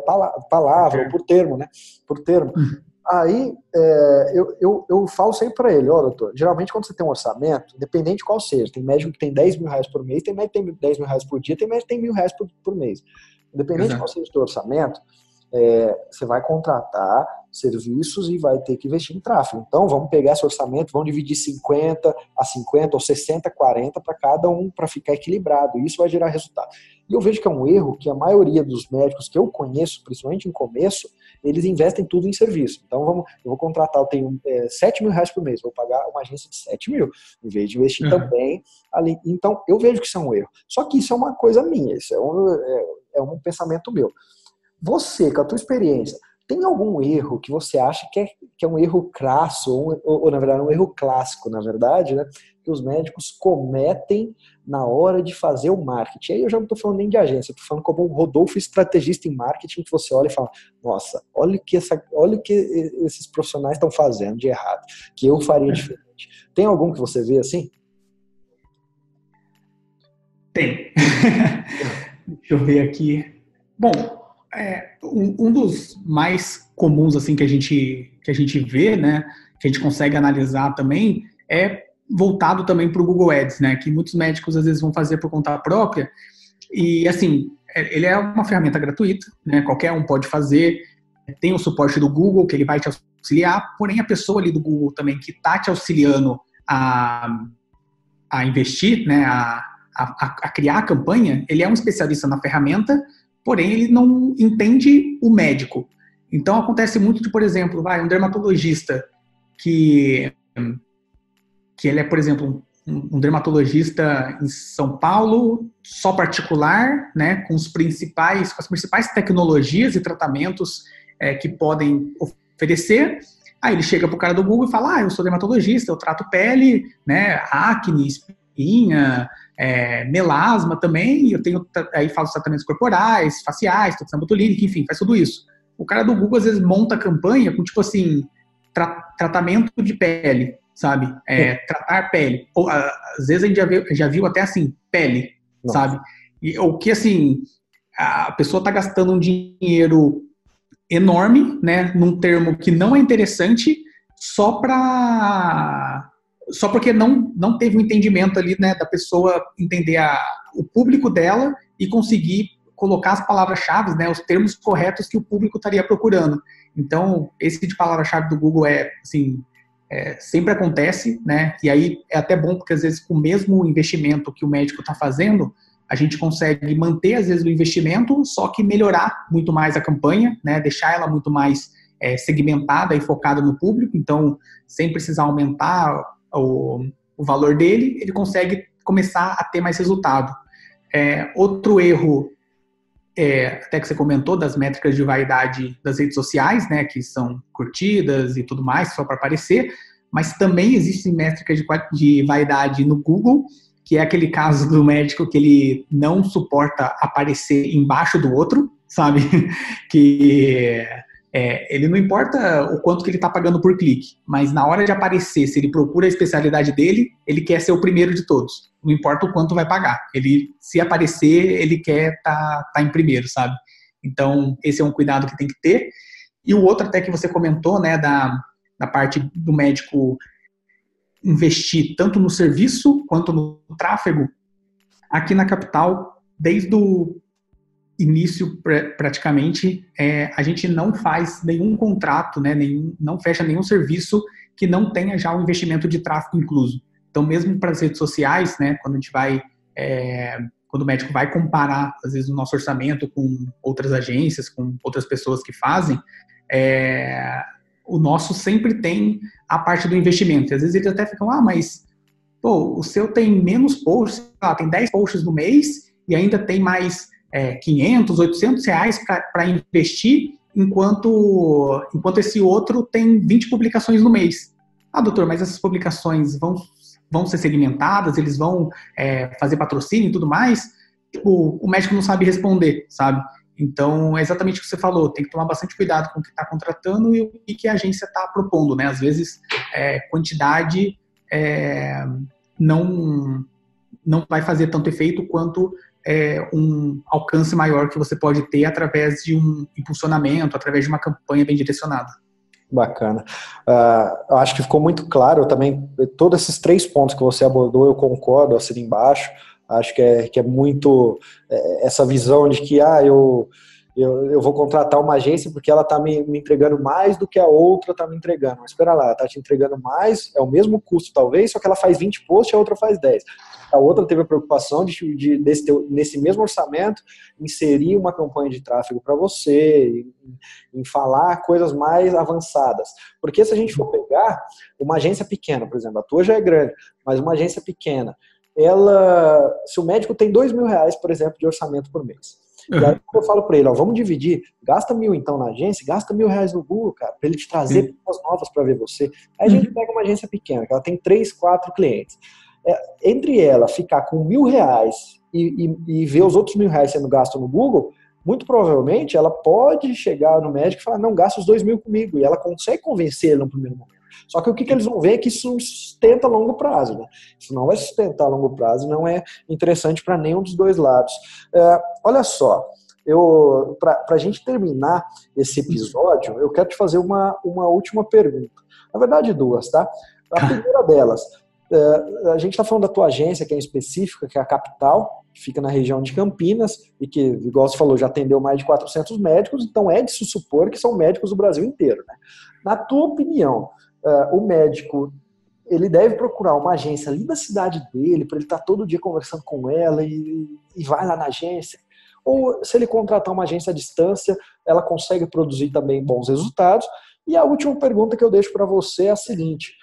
palavra, ou por termo, né? Por termo. Uhum. Aí é, eu, eu, eu falo sempre para ele, ó, doutor, geralmente quando você tem um orçamento, independente de qual seja, tem médico que tem 10 mil reais por mês, tem médico que tem 10 mil reais por dia, tem médico que tem mil reais por, por mês. Independente Exato. de qual seja o seu orçamento, é, você vai contratar serviços e vai ter que investir em tráfego. Então, vamos pegar esse orçamento, vamos dividir 50 a 50 ou 60 a 40 para cada um para ficar equilibrado. Isso vai gerar resultado. E eu vejo que é um erro que a maioria dos médicos que eu conheço, principalmente em começo, eles investem tudo em serviço. Então, vamos, eu vou contratar, eu tenho é, 7 mil reais por mês, vou pagar uma agência de 7 mil, em vez de investir uhum. também ali. Então, eu vejo que isso é um erro. Só que isso é uma coisa minha, isso é um, é, é um pensamento meu. Você, com a tua experiência, tem algum erro que você acha que é, que é um erro crasso, ou, ou, ou, na verdade um erro clássico, na verdade, né? Que os médicos cometem na hora de fazer o marketing. Aí eu já não estou falando nem de agência, estou falando como um Rodolfo estrategista em marketing, que você olha e fala, nossa, olha o que, essa, olha que esses profissionais estão fazendo de errado, que eu faria diferente. Tem algum que você vê assim? Tem. Deixa eu ver aqui. Bom, é, um, um, dos mais comuns assim que a gente que a gente vê, né, que a gente consegue analisar também é voltado também para o Google Ads, né, que muitos médicos às vezes vão fazer por conta própria. E assim é, ele é uma ferramenta gratuita, né, qualquer um pode fazer, tem o suporte do Google que ele vai te auxiliar, porém a pessoa ali do Google também que está te auxiliando a, a investir, né, a, a, a criar a campanha, ele é um especialista na ferramenta porém ele não entende o médico. Então acontece muito de, por exemplo, vai um dermatologista que que ele é, por exemplo, um, dermatologista em São Paulo, só particular, né, com os principais, com as principais tecnologias e tratamentos é, que podem oferecer. Aí ele chega pro cara do Google e fala: "Ah, eu sou dermatologista, eu trato pele, né, acne, espinha, é, melasma também, eu tenho, aí faço tratamentos corporais, faciais, toxina botulínica, enfim, faz tudo isso. O cara do Google às vezes monta campanha com tipo assim, tra tratamento de pele, sabe? É, tratar pele. Ou, às vezes a gente já viu, já viu até assim, pele, Nossa. sabe? E, o que assim, a pessoa está gastando um dinheiro enorme, né, num termo que não é interessante, só para só porque não, não teve um entendimento ali, né, da pessoa entender a, o público dela e conseguir colocar as palavras-chave, né, os termos corretos que o público estaria procurando. Então, esse de palavra-chave do Google é, assim, é, sempre acontece, né, e aí é até bom porque às vezes com o mesmo investimento que o médico está fazendo, a gente consegue manter às vezes o investimento, só que melhorar muito mais a campanha, né, deixar ela muito mais é, segmentada e focada no público, então, sem precisar aumentar o, o valor dele, ele consegue começar a ter mais resultado. É, outro erro, é, até que você comentou, das métricas de vaidade das redes sociais, né, que são curtidas e tudo mais, só para aparecer, mas também existem métricas de, de vaidade no Google, que é aquele caso do médico que ele não suporta aparecer embaixo do outro, sabe? que é, ele não importa o quanto que ele está pagando por clique, mas na hora de aparecer, se ele procura a especialidade dele, ele quer ser o primeiro de todos. Não importa o quanto vai pagar. Ele, se aparecer, ele quer estar tá, tá em primeiro, sabe? Então, esse é um cuidado que tem que ter. E o outro até que você comentou, né, da, da parte do médico investir tanto no serviço quanto no tráfego, aqui na capital, desde o início praticamente é, a gente não faz nenhum contrato, né, nenhum, não fecha nenhum serviço que não tenha já o um investimento de tráfego incluso. Então, mesmo para as redes sociais, né, quando a gente vai, é, quando o médico vai comparar, às vezes, o nosso orçamento com outras agências, com outras pessoas que fazem, é, o nosso sempre tem a parte do investimento. E às vezes eles até ficam, ah, mas pô, o seu tem menos posts, ah, tem 10 posts no mês e ainda tem mais é, 500, 800 reais para investir, enquanto, enquanto esse outro tem 20 publicações no mês. Ah, doutor, mas essas publicações vão, vão ser segmentadas, eles vão é, fazer patrocínio e tudo mais? Tipo, o médico não sabe responder, sabe? Então, é exatamente o que você falou, tem que tomar bastante cuidado com o que está contratando e o que a agência está propondo, né? Às vezes, é, quantidade é, não, não vai fazer tanto efeito quanto é, um alcance maior que você pode ter através de um impulsionamento, através de uma campanha bem direcionada. Bacana. Uh, acho que ficou muito claro também, todos esses três pontos que você abordou, eu concordo, assim embaixo. Acho que é, que é muito é, essa visão de que, ah, eu, eu, eu vou contratar uma agência porque ela está me, me, entregando mais do que a outra está me entregando. Mas espera lá, está te entregando mais, é o mesmo custo talvez, só que ela faz 20 posts e a outra faz 10. A outra teve a preocupação de, de desse teu, nesse mesmo orçamento, inserir uma campanha de tráfego para você, em, em, falar coisas mais avançadas. Porque se a gente for pegar uma agência pequena, por exemplo, a tua já é grande, mas uma agência pequena, ela, se o médico tem dois mil reais, por exemplo, de orçamento por mês, Uhum. E aí eu falo para ele, ó, vamos dividir, gasta mil então na agência, gasta mil reais no Google, cara, para ele te trazer uhum. pessoas novas para ver você. Aí a gente uhum. pega uma agência pequena, que ela tem três, quatro clientes. É, entre ela ficar com mil reais e, e, e ver os outros mil reais sendo gasto no Google, muito provavelmente ela pode chegar no médico e falar, não, gasta os dois mil comigo. E ela consegue convencer ele no primeiro momento. Só que o que, que eles vão ver é que isso não sustenta a longo prazo. Né? Isso não vai sustentar a longo prazo, não é interessante para nenhum dos dois lados. É, olha só, eu para a gente terminar esse episódio, eu quero te fazer uma, uma última pergunta. Na verdade, duas, tá? A primeira delas, é, a gente está falando da tua agência, que é específica, que é a capital, que fica na região de Campinas, e que, igual você falou, já atendeu mais de 400 médicos, então é de se supor que são médicos do Brasil inteiro. Né? Na tua opinião, uh, o médico ele deve procurar uma agência ali da cidade dele, para ele estar tá todo dia conversando com ela e, e vai lá na agência. Ou se ele contratar uma agência à distância, ela consegue produzir também bons resultados. E a última pergunta que eu deixo para você é a seguinte: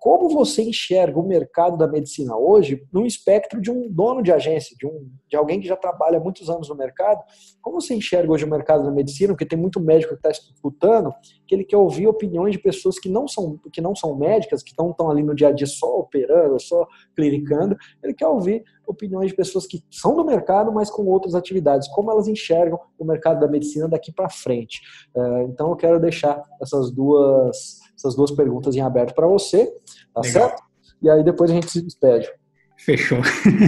como você enxerga o mercado da medicina hoje no espectro de um dono de agência, de, um, de alguém que já trabalha muitos anos no mercado? Como você enxerga hoje o mercado da medicina? Porque tem muito médico que está escutando que ele quer ouvir opiniões de pessoas que não são, que não são médicas, que estão, ali no dia a dia só operando, só clinicando. Ele quer ouvir opiniões de pessoas que são do mercado, mas com outras atividades. Como elas enxergam o mercado da medicina daqui para frente? Uh, então eu quero deixar essas duas essas duas perguntas em aberto para você, tá Legal. certo? E aí depois a gente se despede. Fechou.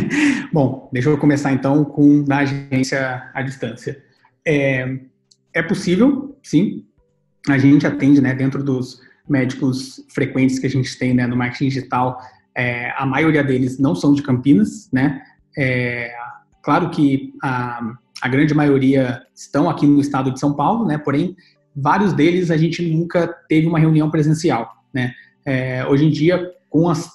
Bom, deixa eu começar então com da agência à distância. É, é possível, sim. A gente atende, né, dentro dos médicos frequentes que a gente tem né, no marketing digital, é, a maioria deles não são de Campinas, né? É, claro que a, a grande maioria estão aqui no estado de São Paulo, né? Porém, vários deles a gente nunca teve uma reunião presencial, né? É, hoje em dia, com as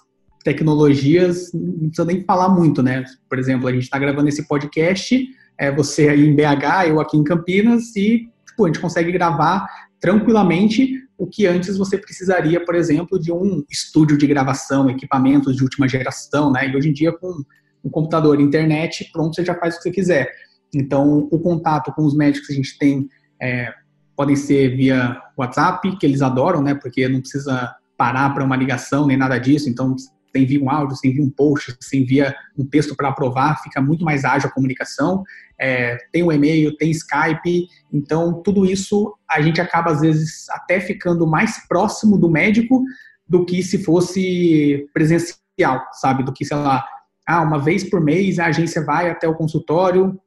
tecnologias, não precisa nem falar muito, né? Por exemplo, a gente está gravando esse podcast, é, você aí em BH, eu aqui em Campinas, e tipo, a gente consegue gravar tranquilamente o que antes você precisaria, por exemplo, de um estúdio de gravação, equipamentos de última geração, né? E hoje em dia, com um computador, internet, pronto, você já faz o que você quiser. Então, o contato com os médicos que a gente tem é, podem ser via WhatsApp, que eles adoram, né? Porque não precisa parar para uma ligação nem nada disso. Então, você envia um áudio, você envia um post, você envia um texto para aprovar, fica muito mais ágil a comunicação. É, tem o e-mail, tem Skype. Então, tudo isso a gente acaba, às vezes, até ficando mais próximo do médico do que se fosse presencial, sabe? Do que, sei lá, ah, uma vez por mês a agência vai até o consultório,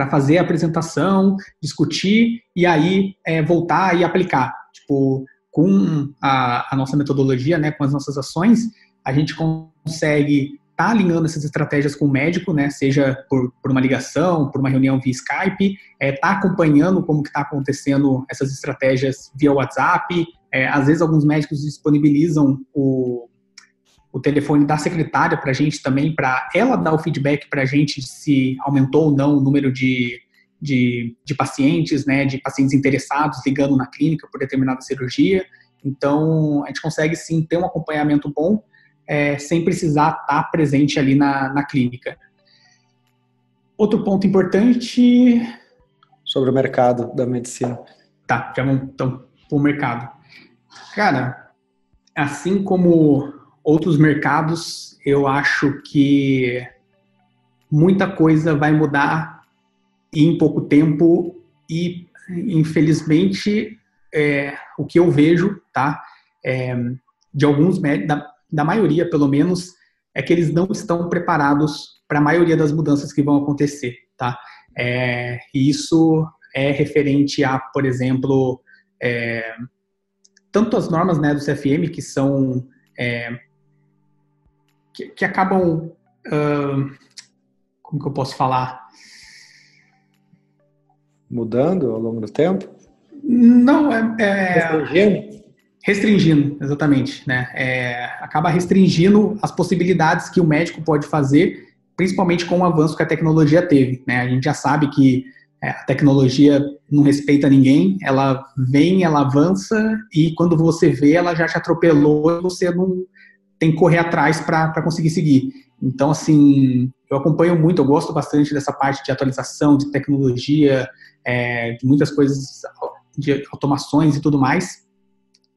para fazer a apresentação, discutir e aí é, voltar e aplicar. Tipo, com a, a, nossa metodologia, né, com as nossas ações, a gente consegue estar tá alinhando essas estratégias com o médico, né, seja por, por uma ligação, por uma reunião via Skype, é, tá acompanhando como que está acontecendo essas estratégias via WhatsApp. É, às vezes alguns médicos disponibilizam o, o telefone da secretária para a gente também, para ela dar o feedback para a gente se aumentou ou não o número de, de, de, pacientes, né, de pacientes interessados ligando na clínica por determinada cirurgia. Então, a gente consegue sim ter um acompanhamento bom é, sem precisar estar tá presente ali na, na clínica. Outro ponto importante. Sobre o mercado da medicina. Tá, já vamos então para o mercado. Cara, assim como outros mercados, eu acho que muita coisa vai mudar em pouco tempo e, infelizmente, é, o que eu vejo, tá, é, de alguns da, da maioria, pelo menos, é que eles não estão preparados para a maioria das mudanças que vão acontecer, tá? É, isso é referente a, por exemplo, é, tanto as normas né, do CFM, que são é, que, que acabam. Uh, como que eu posso falar? mudando ao longo do tempo? Não, é, é... restringindo. Restringindo, exatamente, né? É, acaba restringindo as possibilidades que o médico pode fazer, principalmente com o avanço que a tecnologia teve. Né? A gente já sabe que é, a tecnologia não respeita ninguém, ela vem, ela avança e quando você vê, ela já te atropelou e você não tem que correr atrás para conseguir seguir. Então, assim, eu acompanho muito, eu gosto bastante dessa parte de atualização, de tecnologia, é, de muitas coisas, de automações e tudo mais.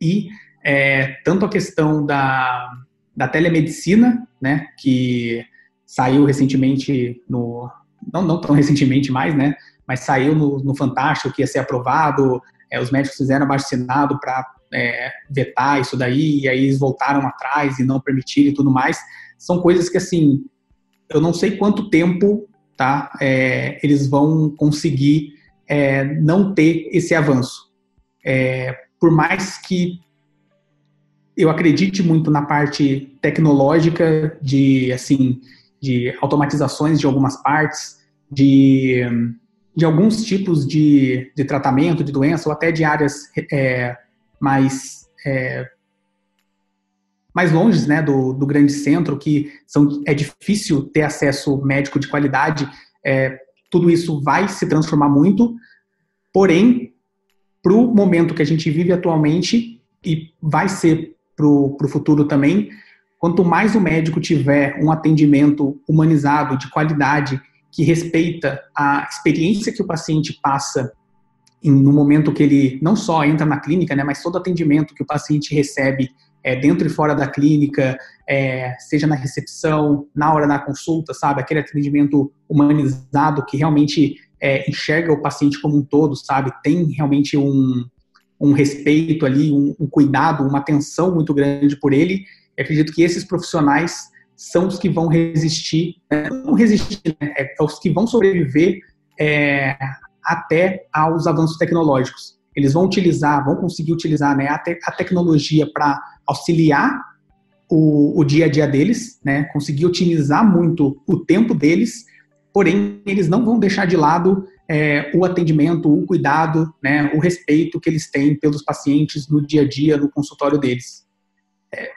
E é, tanto a questão da, da telemedicina, né, que saiu recentemente no. Não, não tão recentemente mais, né? Mas saiu no, no Fantástico que ia ser aprovado. É, os médicos fizeram abaixo assinado para é, vetar isso daí, e aí eles voltaram atrás e não permitiram e tudo mais. São coisas que, assim, eu não sei quanto tempo tá, é, eles vão conseguir é, não ter esse avanço. É, por mais que eu acredite muito na parte tecnológica de, assim, de automatizações de algumas partes, de, de alguns tipos de, de tratamento de doença, ou até de áreas é, mais é, mais longe né, do, do grande centro, que são, é difícil ter acesso médico de qualidade, é, tudo isso vai se transformar muito, porém, para o momento que a gente vive atualmente, e vai ser para o futuro também, quanto mais o médico tiver um atendimento humanizado, de qualidade, que respeita a experiência que o paciente passa no momento que ele não só entra na clínica, né, mas todo atendimento que o paciente recebe é, dentro e fora da clínica, é, seja na recepção, na hora da consulta, sabe? Aquele atendimento humanizado que realmente é, enxerga o paciente como um todo, sabe? Tem realmente um, um respeito ali, um, um cuidado, uma atenção muito grande por ele. Eu acredito que esses profissionais são os que vão resistir, né? não resistir, né? é, os que vão sobreviver é, até aos avanços tecnológicos. Eles vão utilizar, vão conseguir utilizar né, a, te a tecnologia para auxiliar o, o, dia a dia deles, né, conseguir otimizar muito o tempo deles, porém eles não vão deixar de lado é, o atendimento, o cuidado, né, o respeito que eles têm pelos pacientes no dia a dia, no consultório deles. É,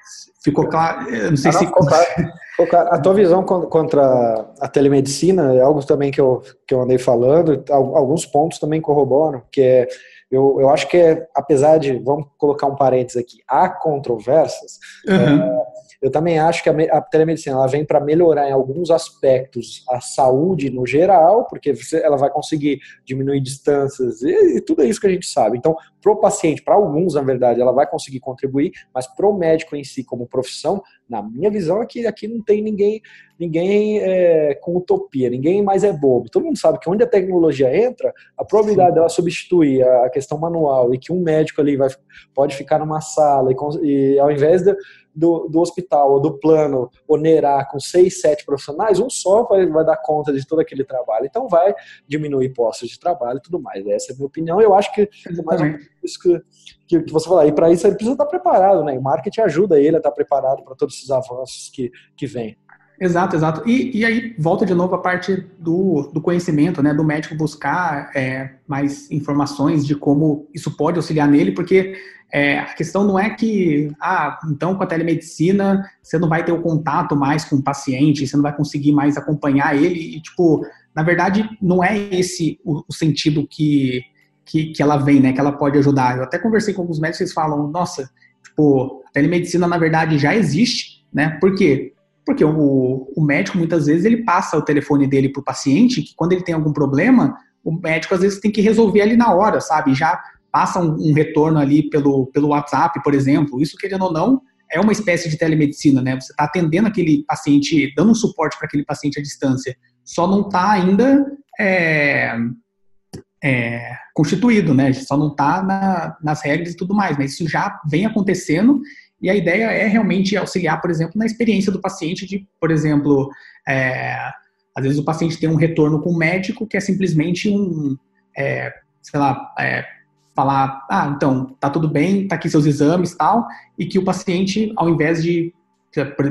ficou claro? Eu não sei não, se. Ficou claro. A tua visão contra a telemedicina é algo também que eu, que eu andei falando, alguns pontos também corroboram, que é, eu, eu acho que é, apesar de, vamos colocar um parênteses aqui, há controvérsias, uhum. é, eu também acho que a, a telemedicina ela vem para melhorar em alguns aspectos a saúde no geral, porque você, ela vai conseguir diminuir distâncias e, e tudo isso que a gente sabe. Então, para o paciente, para alguns, na verdade, ela vai conseguir contribuir, mas para o médico em si, como profissão, na minha visão é que aqui não tem ninguém ninguém é, com utopia, ninguém mais é bobo. Todo mundo sabe que onde a tecnologia entra, a probabilidade Sim. dela substituir a, questão manual e que um médico ali vai, pode ficar numa sala e, e ao invés de, do, do hospital ou do plano onerar com seis, sete profissionais, um só vai, vai dar conta de todo aquele trabalho. Então vai diminuir postos de trabalho e tudo mais. Essa é a minha opinião. Eu acho que é mais ou menos isso que, que, que você falar. E para isso ele precisa estar preparado, né? O marketing ajuda ele a estar preparado para todos esses avanços que, que vêm. Exato, exato. E, e aí volta de novo a parte do, do conhecimento, né? Do médico buscar é, mais informações de como isso pode auxiliar nele, porque é, a questão não é que, ah, então com a telemedicina você não vai ter o contato mais com o paciente, você não vai conseguir mais acompanhar ele. E, tipo, na verdade, não é esse o, o sentido que, que, que ela vem, né? Que ela pode ajudar. Eu até conversei com alguns médicos, eles falam, nossa, tipo, a telemedicina na verdade já existe, né? Por quê? Porque o, o médico, muitas vezes, ele passa o telefone dele para o paciente, que quando ele tem algum problema, o médico, às vezes, tem que resolver ali na hora, sabe? Já passa um, um retorno ali pelo, pelo WhatsApp, por exemplo. Isso, querendo ou não, é uma espécie de telemedicina, né? Você está atendendo aquele paciente, dando um suporte para aquele paciente à distância. Só não está ainda é, é, constituído, né? Só não está na, nas regras e tudo mais. Mas isso já vem acontecendo e a ideia é realmente auxiliar, por exemplo, na experiência do paciente de, por exemplo, é, às vezes o paciente tem um retorno com o médico que é simplesmente um, é, sei lá, é, falar, ah, então, tá tudo bem, tá aqui seus exames tal, e que o paciente, ao invés de,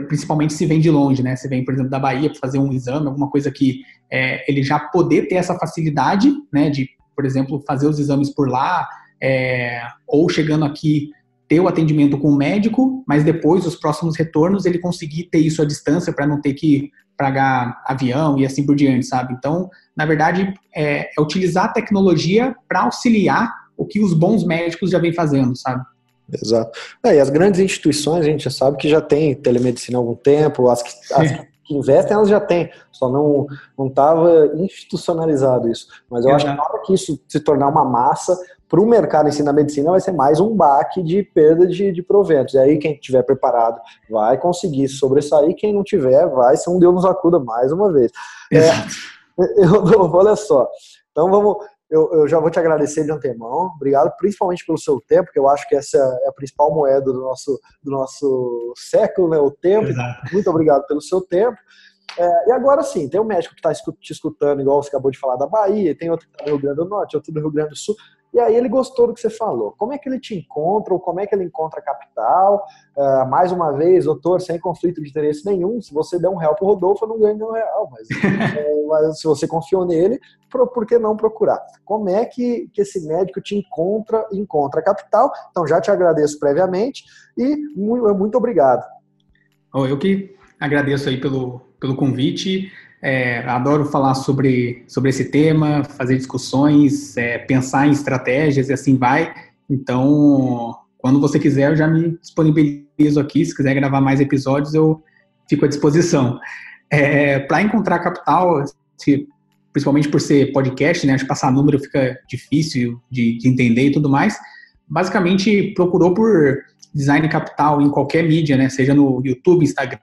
principalmente se vem de longe, né, se vem, por exemplo, da Bahia para fazer um exame, alguma coisa que é, ele já poder ter essa facilidade, né, de por exemplo, fazer os exames por lá, é, ou chegando aqui ter o atendimento com o médico, mas depois, os próximos retornos, ele conseguir ter isso à distância para não ter que pagar avião e assim por diante, sabe? Então, na verdade, é, é utilizar a tecnologia para auxiliar o que os bons médicos já vêm fazendo, sabe? Exato. É, e as grandes instituições, a gente já sabe que já tem telemedicina há algum tempo, as que, as que investem, elas já têm, só não estava institucionalizado isso. Mas eu Exato. acho que na hora que isso se tornar uma massa, para o mercado em si na medicina vai ser mais um baque de perda de, de proventos. E aí quem estiver preparado vai conseguir sobressair, quem não tiver vai ser um Deus nos acuda mais uma vez. É, eu, olha só, então vamos, eu, eu, já vou te agradecer de antemão. Obrigado, principalmente pelo seu tempo, que eu acho que essa é a principal moeda do nosso, do nosso século, né? O tempo. Exato. Muito obrigado pelo seu tempo. É, e agora sim, tem um médico que está te escutando, igual você acabou de falar da Bahia, tem outro que está no Rio Grande do Norte, outro do Rio Grande do Sul. E aí ele gostou do que você falou. Como é que ele te encontra, ou como é que ele encontra a capital? Uh, mais uma vez, doutor, sem conflito de interesse nenhum, se você der um real pro Rodolfo, eu não ganho nenhum real, mas, é, mas, se você confiou nele, por, por que não procurar? Como é que, que esse médico te encontra, encontra a capital? Então já te agradeço previamente e muito, muito obrigado. Eu que agradeço aí pelo, pelo convite. É, adoro falar sobre, sobre esse tema, fazer discussões, é, pensar em estratégias e assim vai. Então, quando você quiser, eu já me disponibilizo aqui. Se quiser gravar mais episódios, eu fico à disposição. É, Para encontrar capital, se, principalmente por ser podcast, né, acho que passar número fica difícil de, de entender e tudo mais. Basicamente, procurou por design capital em qualquer mídia, né, seja no YouTube, Instagram,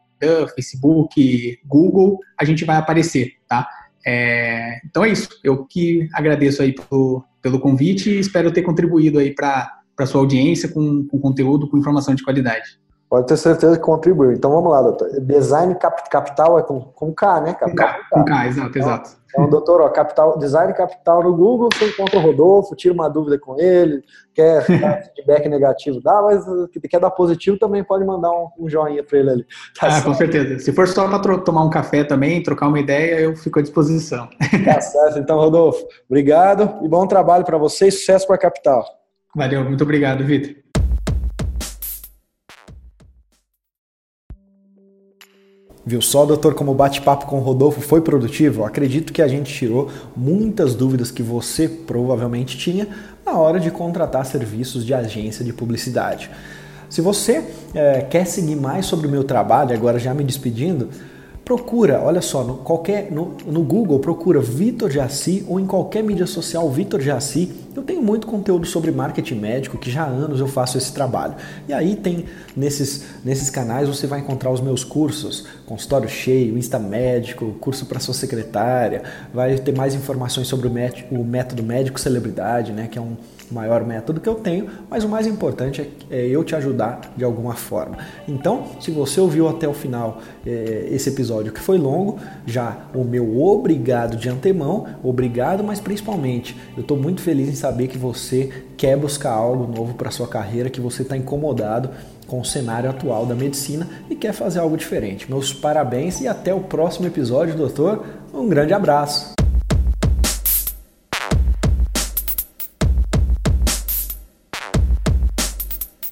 Facebook, Google, a gente vai aparecer, tá? É, então é isso. Eu que agradeço aí pelo, pelo convite e espero ter contribuído aí para a sua audiência com, com conteúdo, com informação de qualidade. Pode ter certeza que contribuiu. Então vamos lá, doutor. Design capital é com, com K, né? Capital, com K, com K, exato, então, exato. Então, doutor, ó, capital, design capital no Google, você encontra o Rodolfo, tira uma dúvida com ele, quer dar feedback negativo, dá, mas quer dar positivo também pode mandar um, um joinha para ele ali. Tá ah, certo? com certeza. Se for só para tomar um café também, trocar uma ideia, eu fico à disposição. Tá certo. Então, Rodolfo, obrigado e bom trabalho para vocês, sucesso para a capital. Valeu, muito obrigado, Vitor. Viu só, doutor, como o bate-papo com o Rodolfo foi produtivo? Acredito que a gente tirou muitas dúvidas que você provavelmente tinha na hora de contratar serviços de agência de publicidade. Se você é, quer seguir mais sobre o meu trabalho, agora já me despedindo, procura, olha só, no, qualquer, no, no Google procura Vitor Jaci ou em qualquer mídia social Vitor Jaci. Eu tenho muito conteúdo sobre marketing médico, que já há anos eu faço esse trabalho. E aí tem nesses, nesses canais você vai encontrar os meus cursos, consultório cheio, Insta Médico, curso para sua secretária, vai ter mais informações sobre o, método médico celebridade, né, que é um maior método que eu tenho, mas o mais importante é, é eu te ajudar de alguma forma. Então, se você ouviu até o final é, esse episódio que foi longo, já o meu obrigado de antemão, obrigado, mas principalmente eu estou muito feliz em saber que você quer buscar algo novo para sua carreira, que você está incomodado com o cenário atual da medicina e quer fazer algo diferente. Meus parabéns e até o próximo episódio, doutor. Um grande abraço.